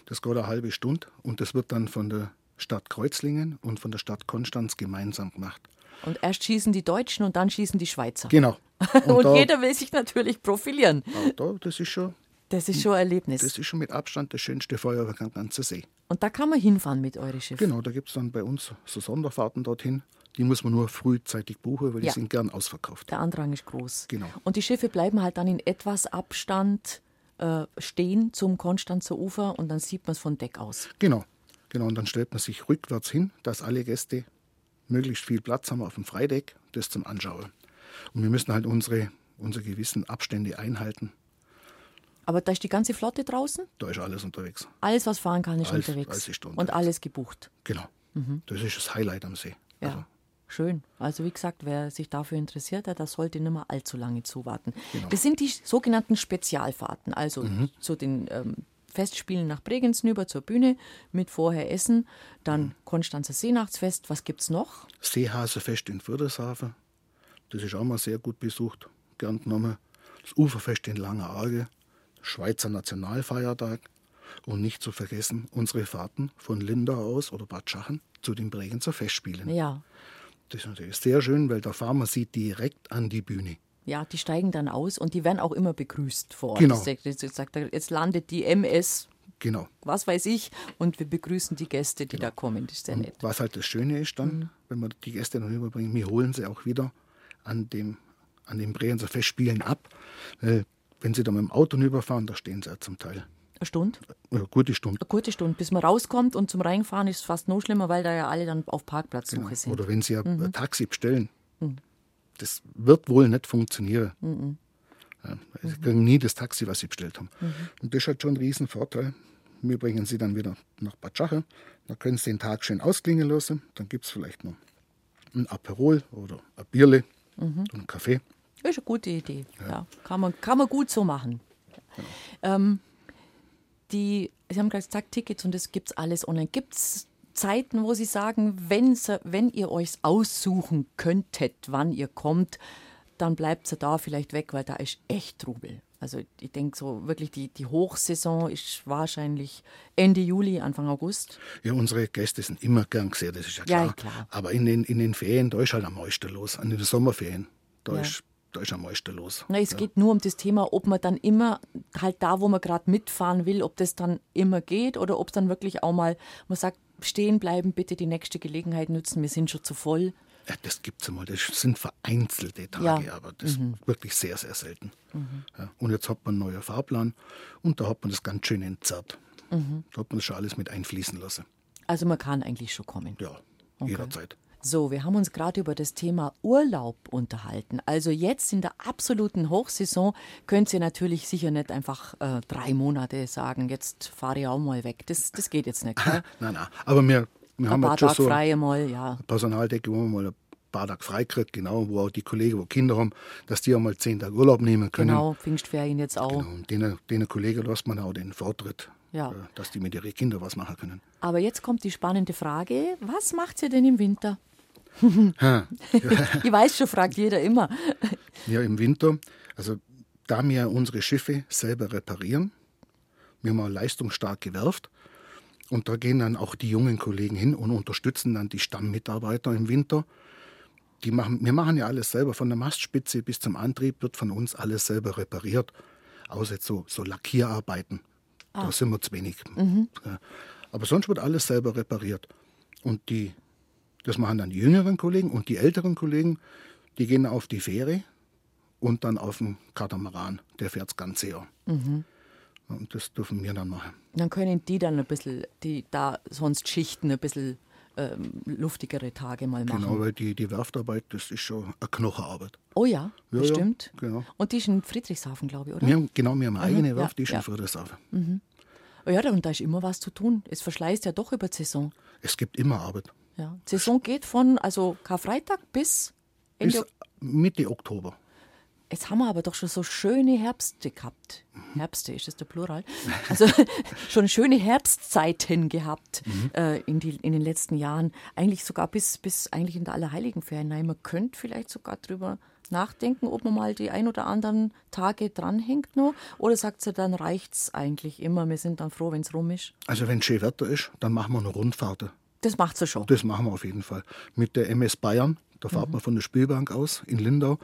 [SPEAKER 3] Das geht eine halbe Stunde und das wird dann von der Stadt Kreuzlingen und von der Stadt Konstanz gemeinsam gemacht.
[SPEAKER 2] Und erst schießen die Deutschen und dann schießen die Schweizer.
[SPEAKER 3] Genau. [LAUGHS]
[SPEAKER 2] Und, und da, jeder will sich natürlich profilieren.
[SPEAKER 3] Da, das ist schon.
[SPEAKER 2] Das ist schon ein Erlebnis.
[SPEAKER 3] Das ist schon mit Abstand das schönste Feuerwerk am ganzen See.
[SPEAKER 2] Und da kann man hinfahren mit euren Schiffen.
[SPEAKER 3] Genau, da gibt es dann bei uns so Sonderfahrten dorthin. Die muss man nur frühzeitig buchen, weil ja. die sind gern ausverkauft.
[SPEAKER 2] Der Andrang ist groß.
[SPEAKER 3] Genau.
[SPEAKER 2] Und die Schiffe bleiben halt dann in etwas Abstand äh, stehen zum Konstanzer Ufer und dann sieht man es von Deck aus.
[SPEAKER 3] Genau. Genau, und dann stellt man sich rückwärts hin, dass alle Gäste möglichst viel Platz haben auf dem Freideck, das zum Anschauen. Und wir müssen halt unsere, unsere gewissen Abstände einhalten.
[SPEAKER 2] Aber da ist die ganze Flotte draußen?
[SPEAKER 3] Da ist alles unterwegs.
[SPEAKER 2] Alles, was fahren kann, ist alles, unterwegs. Alles ist unterwegs. Und alles gebucht.
[SPEAKER 3] Genau. Mhm. Das ist das Highlight am See.
[SPEAKER 2] Also. Schön. Also wie gesagt, wer sich dafür interessiert, der sollte nicht mehr allzu lange zuwarten. Genau. Das sind die sogenannten Spezialfahrten, also mhm. zu den ähm, Festspielen nach Bregenz hinüber zur Bühne mit vorher Essen, dann mhm. Konstanzer Seenachtsfest. Was gibt es noch?
[SPEAKER 3] Seehasefest in Friedrichshafen. Das ist auch mal sehr gut besucht, gern genommen. Das Uferfest in Langer Arge, Schweizer Nationalfeiertag und nicht zu vergessen unsere Fahrten von Lindau aus oder Bad Schachen zu den Bregenzer Festspielen.
[SPEAKER 2] Ja.
[SPEAKER 3] Das ist natürlich sehr schön, weil der Farmer sieht direkt an die Bühne.
[SPEAKER 2] Ja, die steigen dann aus und die werden auch immer begrüßt vor Ort.
[SPEAKER 3] Genau.
[SPEAKER 2] Jetzt, landet die MS.
[SPEAKER 3] Genau.
[SPEAKER 2] Was weiß ich. Und wir begrüßen die Gäste, die genau. da kommen. Das ist sehr nett.
[SPEAKER 3] Was halt das Schöne ist dann, mhm. wenn wir die Gäste dann überbringen, wir holen sie auch wieder an dem, an dem Bregenzer Festspielen ab. Wenn sie da mit dem Auto rüberfahren, da stehen sie ja zum Teil.
[SPEAKER 2] Eine Stunde?
[SPEAKER 3] Eine gute Stunde.
[SPEAKER 2] Eine gute Stunde. Bis man rauskommt und zum Reinfahren ist es fast noch schlimmer, weil da ja alle dann auf Parkplatzsuche genau. sind.
[SPEAKER 3] Oder wenn sie ein mhm. Taxi bestellen. Mhm das wird wohl nicht funktionieren. Mhm. Ja, sie kriegen nie das Taxi, was sie bestellt haben. Mhm. Und das halt schon ein Riesenvorteil. Wir bringen sie dann wieder nach Bad Schache. Da können sie den Tag schön ausklingen lassen. Dann gibt es vielleicht noch ein Aperol oder ein Bierle mhm. und einen Kaffee.
[SPEAKER 2] Das ist eine gute Idee. Ja. ja. kann, man, kann man gut so machen. Genau. Ähm, die, Sie haben gerade gesagt, Tickets und das gibt es alles online. Gibt es Zeiten, wo Sie sagen, wenn, ihr euch aussuchen könntet, wann ihr kommt, dann bleibt sie da vielleicht weg, weil da ist echt Trubel. Also ich denke so wirklich, die, die Hochsaison ist wahrscheinlich Ende Juli, Anfang August.
[SPEAKER 3] Ja, unsere Gäste sind immer gern gesehen, das ist ja klar. Ja, klar. Aber in den, in den Ferien, da ist halt am meisten los. In den Sommerferien, da ja. ist da ist am meisten los.
[SPEAKER 2] Na, es ja. geht nur um das Thema, ob man dann immer halt da, wo man gerade mitfahren will, ob das dann immer geht oder ob es dann wirklich auch mal, man sagt, stehen bleiben, bitte die nächste Gelegenheit nutzen, wir sind schon zu voll.
[SPEAKER 3] Ja, das gibt es einmal. Das sind vereinzelte Tage, ja. aber das mhm. ist wirklich sehr, sehr selten. Mhm. Ja, und jetzt hat man einen neuen Fahrplan und da hat man das ganz schön entzerrt. Mhm. Da hat man das schon alles mit einfließen lassen.
[SPEAKER 2] Also man kann eigentlich schon kommen.
[SPEAKER 3] Ja, okay. jederzeit.
[SPEAKER 2] So, wir haben uns gerade über das Thema Urlaub unterhalten. Also jetzt in der absoluten Hochsaison könnt ihr natürlich sicher nicht einfach äh, drei Monate sagen, jetzt fahre ich auch mal weg. Das, das geht jetzt nicht. Gell? [LAUGHS]
[SPEAKER 3] nein, nein. Aber wir, wir haben
[SPEAKER 2] Ein paar
[SPEAKER 3] schon
[SPEAKER 2] Tage
[SPEAKER 3] so
[SPEAKER 2] frei mal, ja.
[SPEAKER 3] Personaldecke, wo man mal ein paar Tage frei kriegt, genau, wo auch die Kollegen, wo Kinder haben, dass die auch mal zehn Tage Urlaub nehmen können.
[SPEAKER 2] Genau, Pfingstferien jetzt auch.
[SPEAKER 3] Genau. Und denen, denen Kollegen lässt man auch den Vortritt,
[SPEAKER 2] Ja.
[SPEAKER 3] äh, dass die mit ihren Kindern was machen können.
[SPEAKER 2] Aber jetzt kommt die spannende Frage: Was macht ihr denn im Winter? [LAUGHS] ich weiß schon, fragt jeder immer.
[SPEAKER 3] Ja, im Winter, also da wir unsere Schiffe selber reparieren, wir haben auch leistungsstark gewerft und da gehen dann auch die jungen Kollegen hin und unterstützen dann die Stammmitarbeiter im Winter. Die machen, wir machen ja alles selber, von der Mastspitze bis zum Antrieb wird von uns alles selber repariert, außer jetzt so, so Lackierarbeiten. Da sind wir zu wenig. Ja. Aber sonst wird alles selber repariert. Und die, das machen dann die jüngeren Kollegen und die älteren Kollegen, die gehen auf die Fähre und dann auf den Katamaran. Der fährt das ganze Jahr. Und das dürfen wir dann machen.
[SPEAKER 2] Dann können die dann ein bisschen, die da sonst Schichten, ein bisschen ähm, luftigere Tage mal machen.
[SPEAKER 3] Genau, weil die, die Werftarbeit, das ist schon eine Knochenarbeit.
[SPEAKER 2] Oh ja,
[SPEAKER 3] Ja,
[SPEAKER 2] bestimmt.
[SPEAKER 3] ja, genau.
[SPEAKER 2] Und die ist in Friedrichshafen, glaube ich, oder?
[SPEAKER 3] Wir haben, genau, wir haben eine eigene
[SPEAKER 2] ja,
[SPEAKER 3] Werft, die ist
[SPEAKER 2] ja.
[SPEAKER 3] in Friedrichshafen.
[SPEAKER 2] Oh ja, und da ist immer was zu tun. Es verschleißt ja doch über die Saison.
[SPEAKER 3] Es gibt immer Arbeit.
[SPEAKER 2] Ja. Die Saison geht von also Karfreitag bis Ende.
[SPEAKER 3] Bis Mitte Oktober.
[SPEAKER 2] Jetzt haben wir aber doch schon so schöne Herbste gehabt. Herbste, ist das der Plural? Also [LAUGHS] schon schöne Herbstzeiten gehabt äh, in, die, in den letzten Jahren. Eigentlich sogar bis, bis eigentlich in der Allerheiligenferien. Nein, man könnte vielleicht sogar drüber nachdenken, ob man mal die ein oder anderen Tage dranhängt noch. Oder sagt sie, dann reicht's eigentlich immer. Wir sind dann froh, wenn es rum ist.
[SPEAKER 3] Also wenn schön Wetter ist, dann machen wir eine Rundfahrt.
[SPEAKER 2] Das macht sie schon.
[SPEAKER 3] Das machen wir auf jeden Fall. Mit der MS Bayern, da fährt man von der Spielbank aus in Lindau.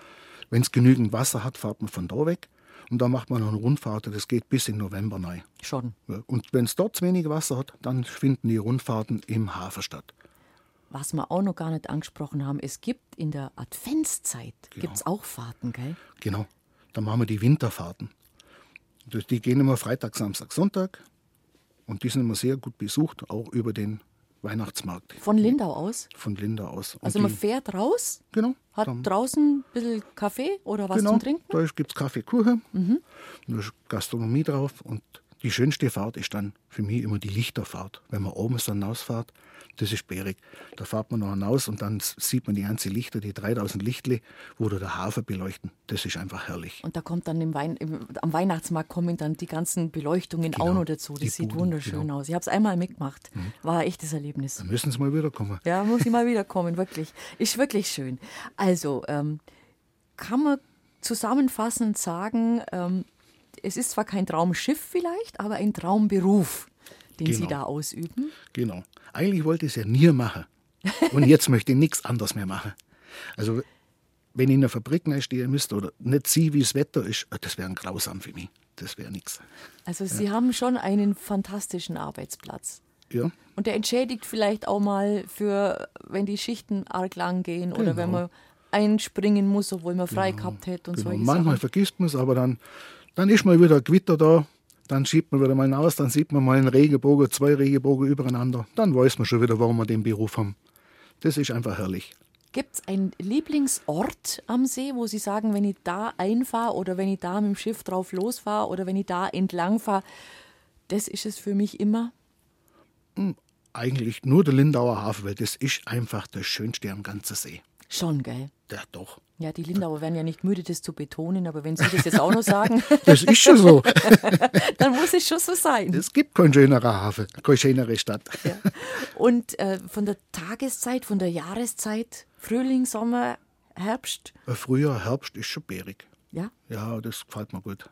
[SPEAKER 3] Wenn es genügend Wasser hat, fährt man von da weg. Und dann macht man noch eine Rundfahrt, das geht bis in November rein.
[SPEAKER 2] Schon.
[SPEAKER 3] Und wenn es dort zu wenig Wasser hat, dann finden die Rundfahrten im Hafen statt.
[SPEAKER 2] Was wir auch noch gar nicht angesprochen haben, es gibt in der Adventszeit
[SPEAKER 3] Genau.
[SPEAKER 2] gibt's auch Fahrten, gell?
[SPEAKER 3] Genau. Dann machen wir die Winterfahrten. Die gehen immer Freitag, Samstag, Sonntag. Und die sind immer sehr gut besucht, auch über den Weihnachtsmarkt
[SPEAKER 2] Von Lindau aus.
[SPEAKER 3] von Lindau aus. Und
[SPEAKER 2] Also man fährt raus,
[SPEAKER 3] genau,
[SPEAKER 2] hat draußen ein bisschen Kaffee oder was
[SPEAKER 3] genau,
[SPEAKER 2] zum Trinken.
[SPEAKER 3] Da gibt es Kaffee, Kuchen, da ist Gastronomie drauf. Und die schönste Fahrt ist dann für mich immer die Lichterfahrt. Wenn man oben dann rausfährt, das ist bärig. Da fährt man noch hinaus und dann sieht man die ganzen Lichter, die 3000 Lichtle, wo da der Hafen beleuchten. Das ist einfach herrlich.
[SPEAKER 2] Und da kommt dann im Wein, im, am Weihnachtsmarkt kommen dann die ganzen Beleuchtungen auch noch dazu. Das sieht
[SPEAKER 3] Buden,
[SPEAKER 2] wunderschön
[SPEAKER 3] genau.
[SPEAKER 2] aus. Ich habe es einmal mitgemacht. War ein echtes Erlebnis.
[SPEAKER 3] Da müssen sie mal wiederkommen.
[SPEAKER 2] Ja, muss ich mal [LAUGHS] wiederkommen, wirklich. Ist wirklich schön. Also, ähm, kann man zusammenfassend sagen, ähm, es ist zwar kein Traumschiff vielleicht, aber ein Traumberuf, den Sie
[SPEAKER 3] Genau.
[SPEAKER 2] da ausüben.
[SPEAKER 3] Genau. Eigentlich wollte ich es ja nie machen. Und jetzt möchte ich nichts anderes mehr machen. Also, wenn ich in einer Fabrik stehen müsste oder nicht sehe, wie das Wetter ist, äh, das wäre grausam für mich. Das wäre nichts.
[SPEAKER 2] Also Sie haben schon einen fantastischen Arbeitsplatz.
[SPEAKER 3] Ja,
[SPEAKER 2] Und der entschädigt vielleicht auch mal für, wenn die Schichten arg lang gehen oder
[SPEAKER 3] Genau.
[SPEAKER 2] wenn man einspringen muss, obwohl man frei gehabt hätte und
[SPEAKER 3] genau.
[SPEAKER 2] solche
[SPEAKER 3] Manchmal
[SPEAKER 2] Sachen.
[SPEAKER 3] vergisst man es, aber dann, dann ist mal wieder ein Gewitter da. Dann schiebt man wieder mal aus, dann sieht man mal einen Regenbogen, zwei Regenbogen übereinander. Dann weiß man schon wieder, warum wir den Beruf haben. Das ist einfach herrlich.
[SPEAKER 2] Gibt es einen Lieblingsort am See, wo Sie sagen, wenn ich da einfahre oder wenn ich da mit dem Schiff drauf losfahre oder wenn ich da entlang fahre, das ist es für mich immer?
[SPEAKER 3] Eigentlich nur der Lindauer Hafen, weil das ist einfach das Schönste am ganzen See.
[SPEAKER 2] Schon, gell?
[SPEAKER 3] Ja, doch.
[SPEAKER 2] Ja, die Lindauer werden ja nicht müde, das zu betonen, aber wenn Sie das jetzt auch noch sagen, [LAUGHS]
[SPEAKER 3] Das ist schon so. [LAUGHS]
[SPEAKER 2] dann muss es schon so sein.
[SPEAKER 3] Es gibt keinen schöneren Hafen, keine schönere Stadt.
[SPEAKER 2] Ja. Und äh, von der Tageszeit, von der Jahreszeit, Frühling, Sommer, Herbst,
[SPEAKER 3] Ein Frühjahr, Herbst ist schon bärig.
[SPEAKER 2] ja,
[SPEAKER 3] Ja, das gefällt mir gut.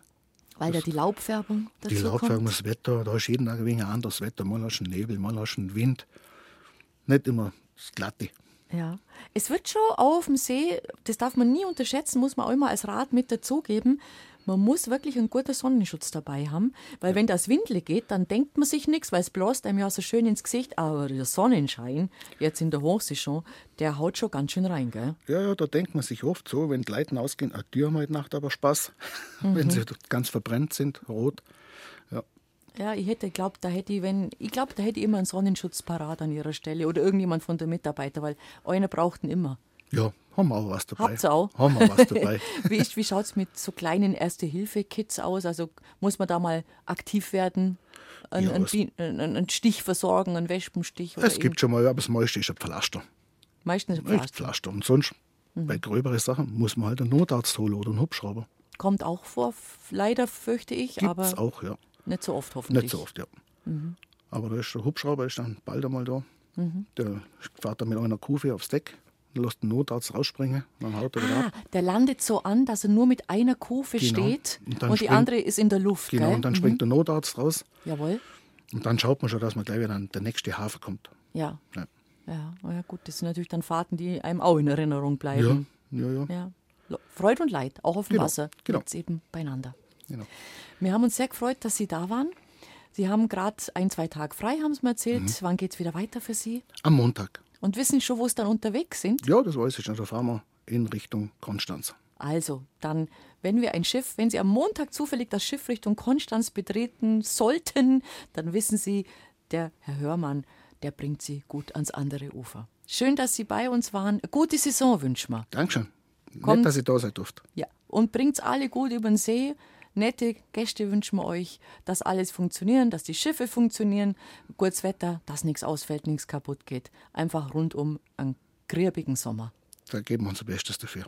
[SPEAKER 2] weil da die Laubfärbung dazu
[SPEAKER 3] Die Laubfärbung,
[SPEAKER 2] kommt.
[SPEAKER 3] das Wetter, da ist jeden Tag ein wenig anderes Wetter. Mal hast du Nebel, mal hast du Wind. Nicht immer das Glatte.
[SPEAKER 2] Ja. Es wird schon auch auf dem See, das darf man nie unterschätzen, muss man auch immer als Rat mit dazugeben. Man muss wirklich einen guten Sonnenschutz dabei haben, weil wenn das Windle geht, dann denkt man sich nichts, weil es bläst einem ja so schön ins Gesicht. Aber der Sonnenschein, jetzt in der Hochsaison, der haut schon ganz schön rein, gell?
[SPEAKER 3] Ja, ja, da denkt man sich oft so, wenn die Leute ausgehen, ah, die haben heute Nacht aber Spaß, [LAUGHS] wenn sie ganz verbrennt sind, rot. Ja,
[SPEAKER 2] Ja, ich hätte glaubt, da hätte ich, wenn, ich glaube, da hätte ich immer einen Sonnenschutz parat an ihrer Stelle oder irgendjemand von der Mitarbeiter, weil einer braucht ihn immer.
[SPEAKER 3] Ja, haben wir auch was dabei.
[SPEAKER 2] Habt's auch?
[SPEAKER 3] Haben wir was dabei. [LAUGHS]
[SPEAKER 2] wie ist, wie schaut es mit so kleinen Erste-Hilfe-Kits aus? Also muss man da mal aktiv werden? Ein,
[SPEAKER 3] Ja,
[SPEAKER 2] ein, ein, ein Stich versorgen, einen Wespenstich? Oder
[SPEAKER 3] es gibt schon mal, aber das meiste ist ein Pflaster.
[SPEAKER 2] meistens ein Pflaster.
[SPEAKER 3] Pflaster. Und sonst,
[SPEAKER 2] Mhm.
[SPEAKER 3] bei gröberen Sachen, muss man halt einen Notarzt holen oder einen Hubschrauber.
[SPEAKER 2] Kommt auch vor, leider fürchte ich,
[SPEAKER 3] Gibt's
[SPEAKER 2] aber
[SPEAKER 3] auch, ja.
[SPEAKER 2] Nicht so oft hoffentlich.
[SPEAKER 3] Nicht so oft, ja.
[SPEAKER 2] Mhm.
[SPEAKER 3] Aber da ist der Hubschrauber ist dann bald einmal da. Der fährt dann mit einer Kufe aufs Deck, lässt den Notarzt rausspringen, dann haut er
[SPEAKER 2] Ah,
[SPEAKER 3] ab.
[SPEAKER 2] der landet so an, dass er nur mit einer Kufe
[SPEAKER 3] Genau.
[SPEAKER 2] steht
[SPEAKER 3] Und
[SPEAKER 2] und, die andere ist in der Luft.
[SPEAKER 3] Genau,
[SPEAKER 2] gell?
[SPEAKER 3] und dann springt der Notarzt raus
[SPEAKER 2] Jawohl.
[SPEAKER 3] und dann schaut man schon, dass man gleich wieder an der nächste Hafen kommt.
[SPEAKER 2] Ja.
[SPEAKER 3] Ja,
[SPEAKER 2] Ja, ja, gut, das sind natürlich dann Fahrten, die einem auch in Erinnerung
[SPEAKER 3] ja,
[SPEAKER 2] bleiben.
[SPEAKER 3] ja. ja.
[SPEAKER 2] Ja. Lo- Freude und Leid, auch auf dem
[SPEAKER 3] Genau,
[SPEAKER 2] Wasser,
[SPEAKER 3] genau.
[SPEAKER 2] eben beieinander.
[SPEAKER 3] Genau.
[SPEAKER 2] Wir haben uns sehr gefreut, dass Sie da waren. Sie haben gerade ein, zwei Tage frei, haben Sie mir erzählt.
[SPEAKER 3] Mhm.
[SPEAKER 2] Wann geht's wieder weiter für Sie?
[SPEAKER 3] Am Montag.
[SPEAKER 2] Und wissen schon, wo Sie dann unterwegs sind?
[SPEAKER 3] Ja, das weiß ich schon. Da fahren wir in Richtung Konstanz.
[SPEAKER 2] Also, dann, wenn wir ein Schiff, wenn Sie am Montag zufällig das Schiff Richtung Konstanz betreten sollten, dann wissen Sie, der Herr Hörmann, der bringt Sie gut ans andere Ufer. Schön, dass Sie bei uns waren. Gute Saison wünschen wir.
[SPEAKER 3] Dankeschön.
[SPEAKER 2] Kommt-
[SPEAKER 3] Nett, dass ich da sein durfte.
[SPEAKER 2] Ja. Und bringt's alle gut über den See. Nette Gäste wünschen wir euch, dass alles funktionieren, dass die Schiffe funktionieren, gutes Wetter, dass nichts ausfällt, nichts kaputt geht. Einfach rundum einen griebigen Sommer.
[SPEAKER 3] Da geben wir unser Bestes dafür.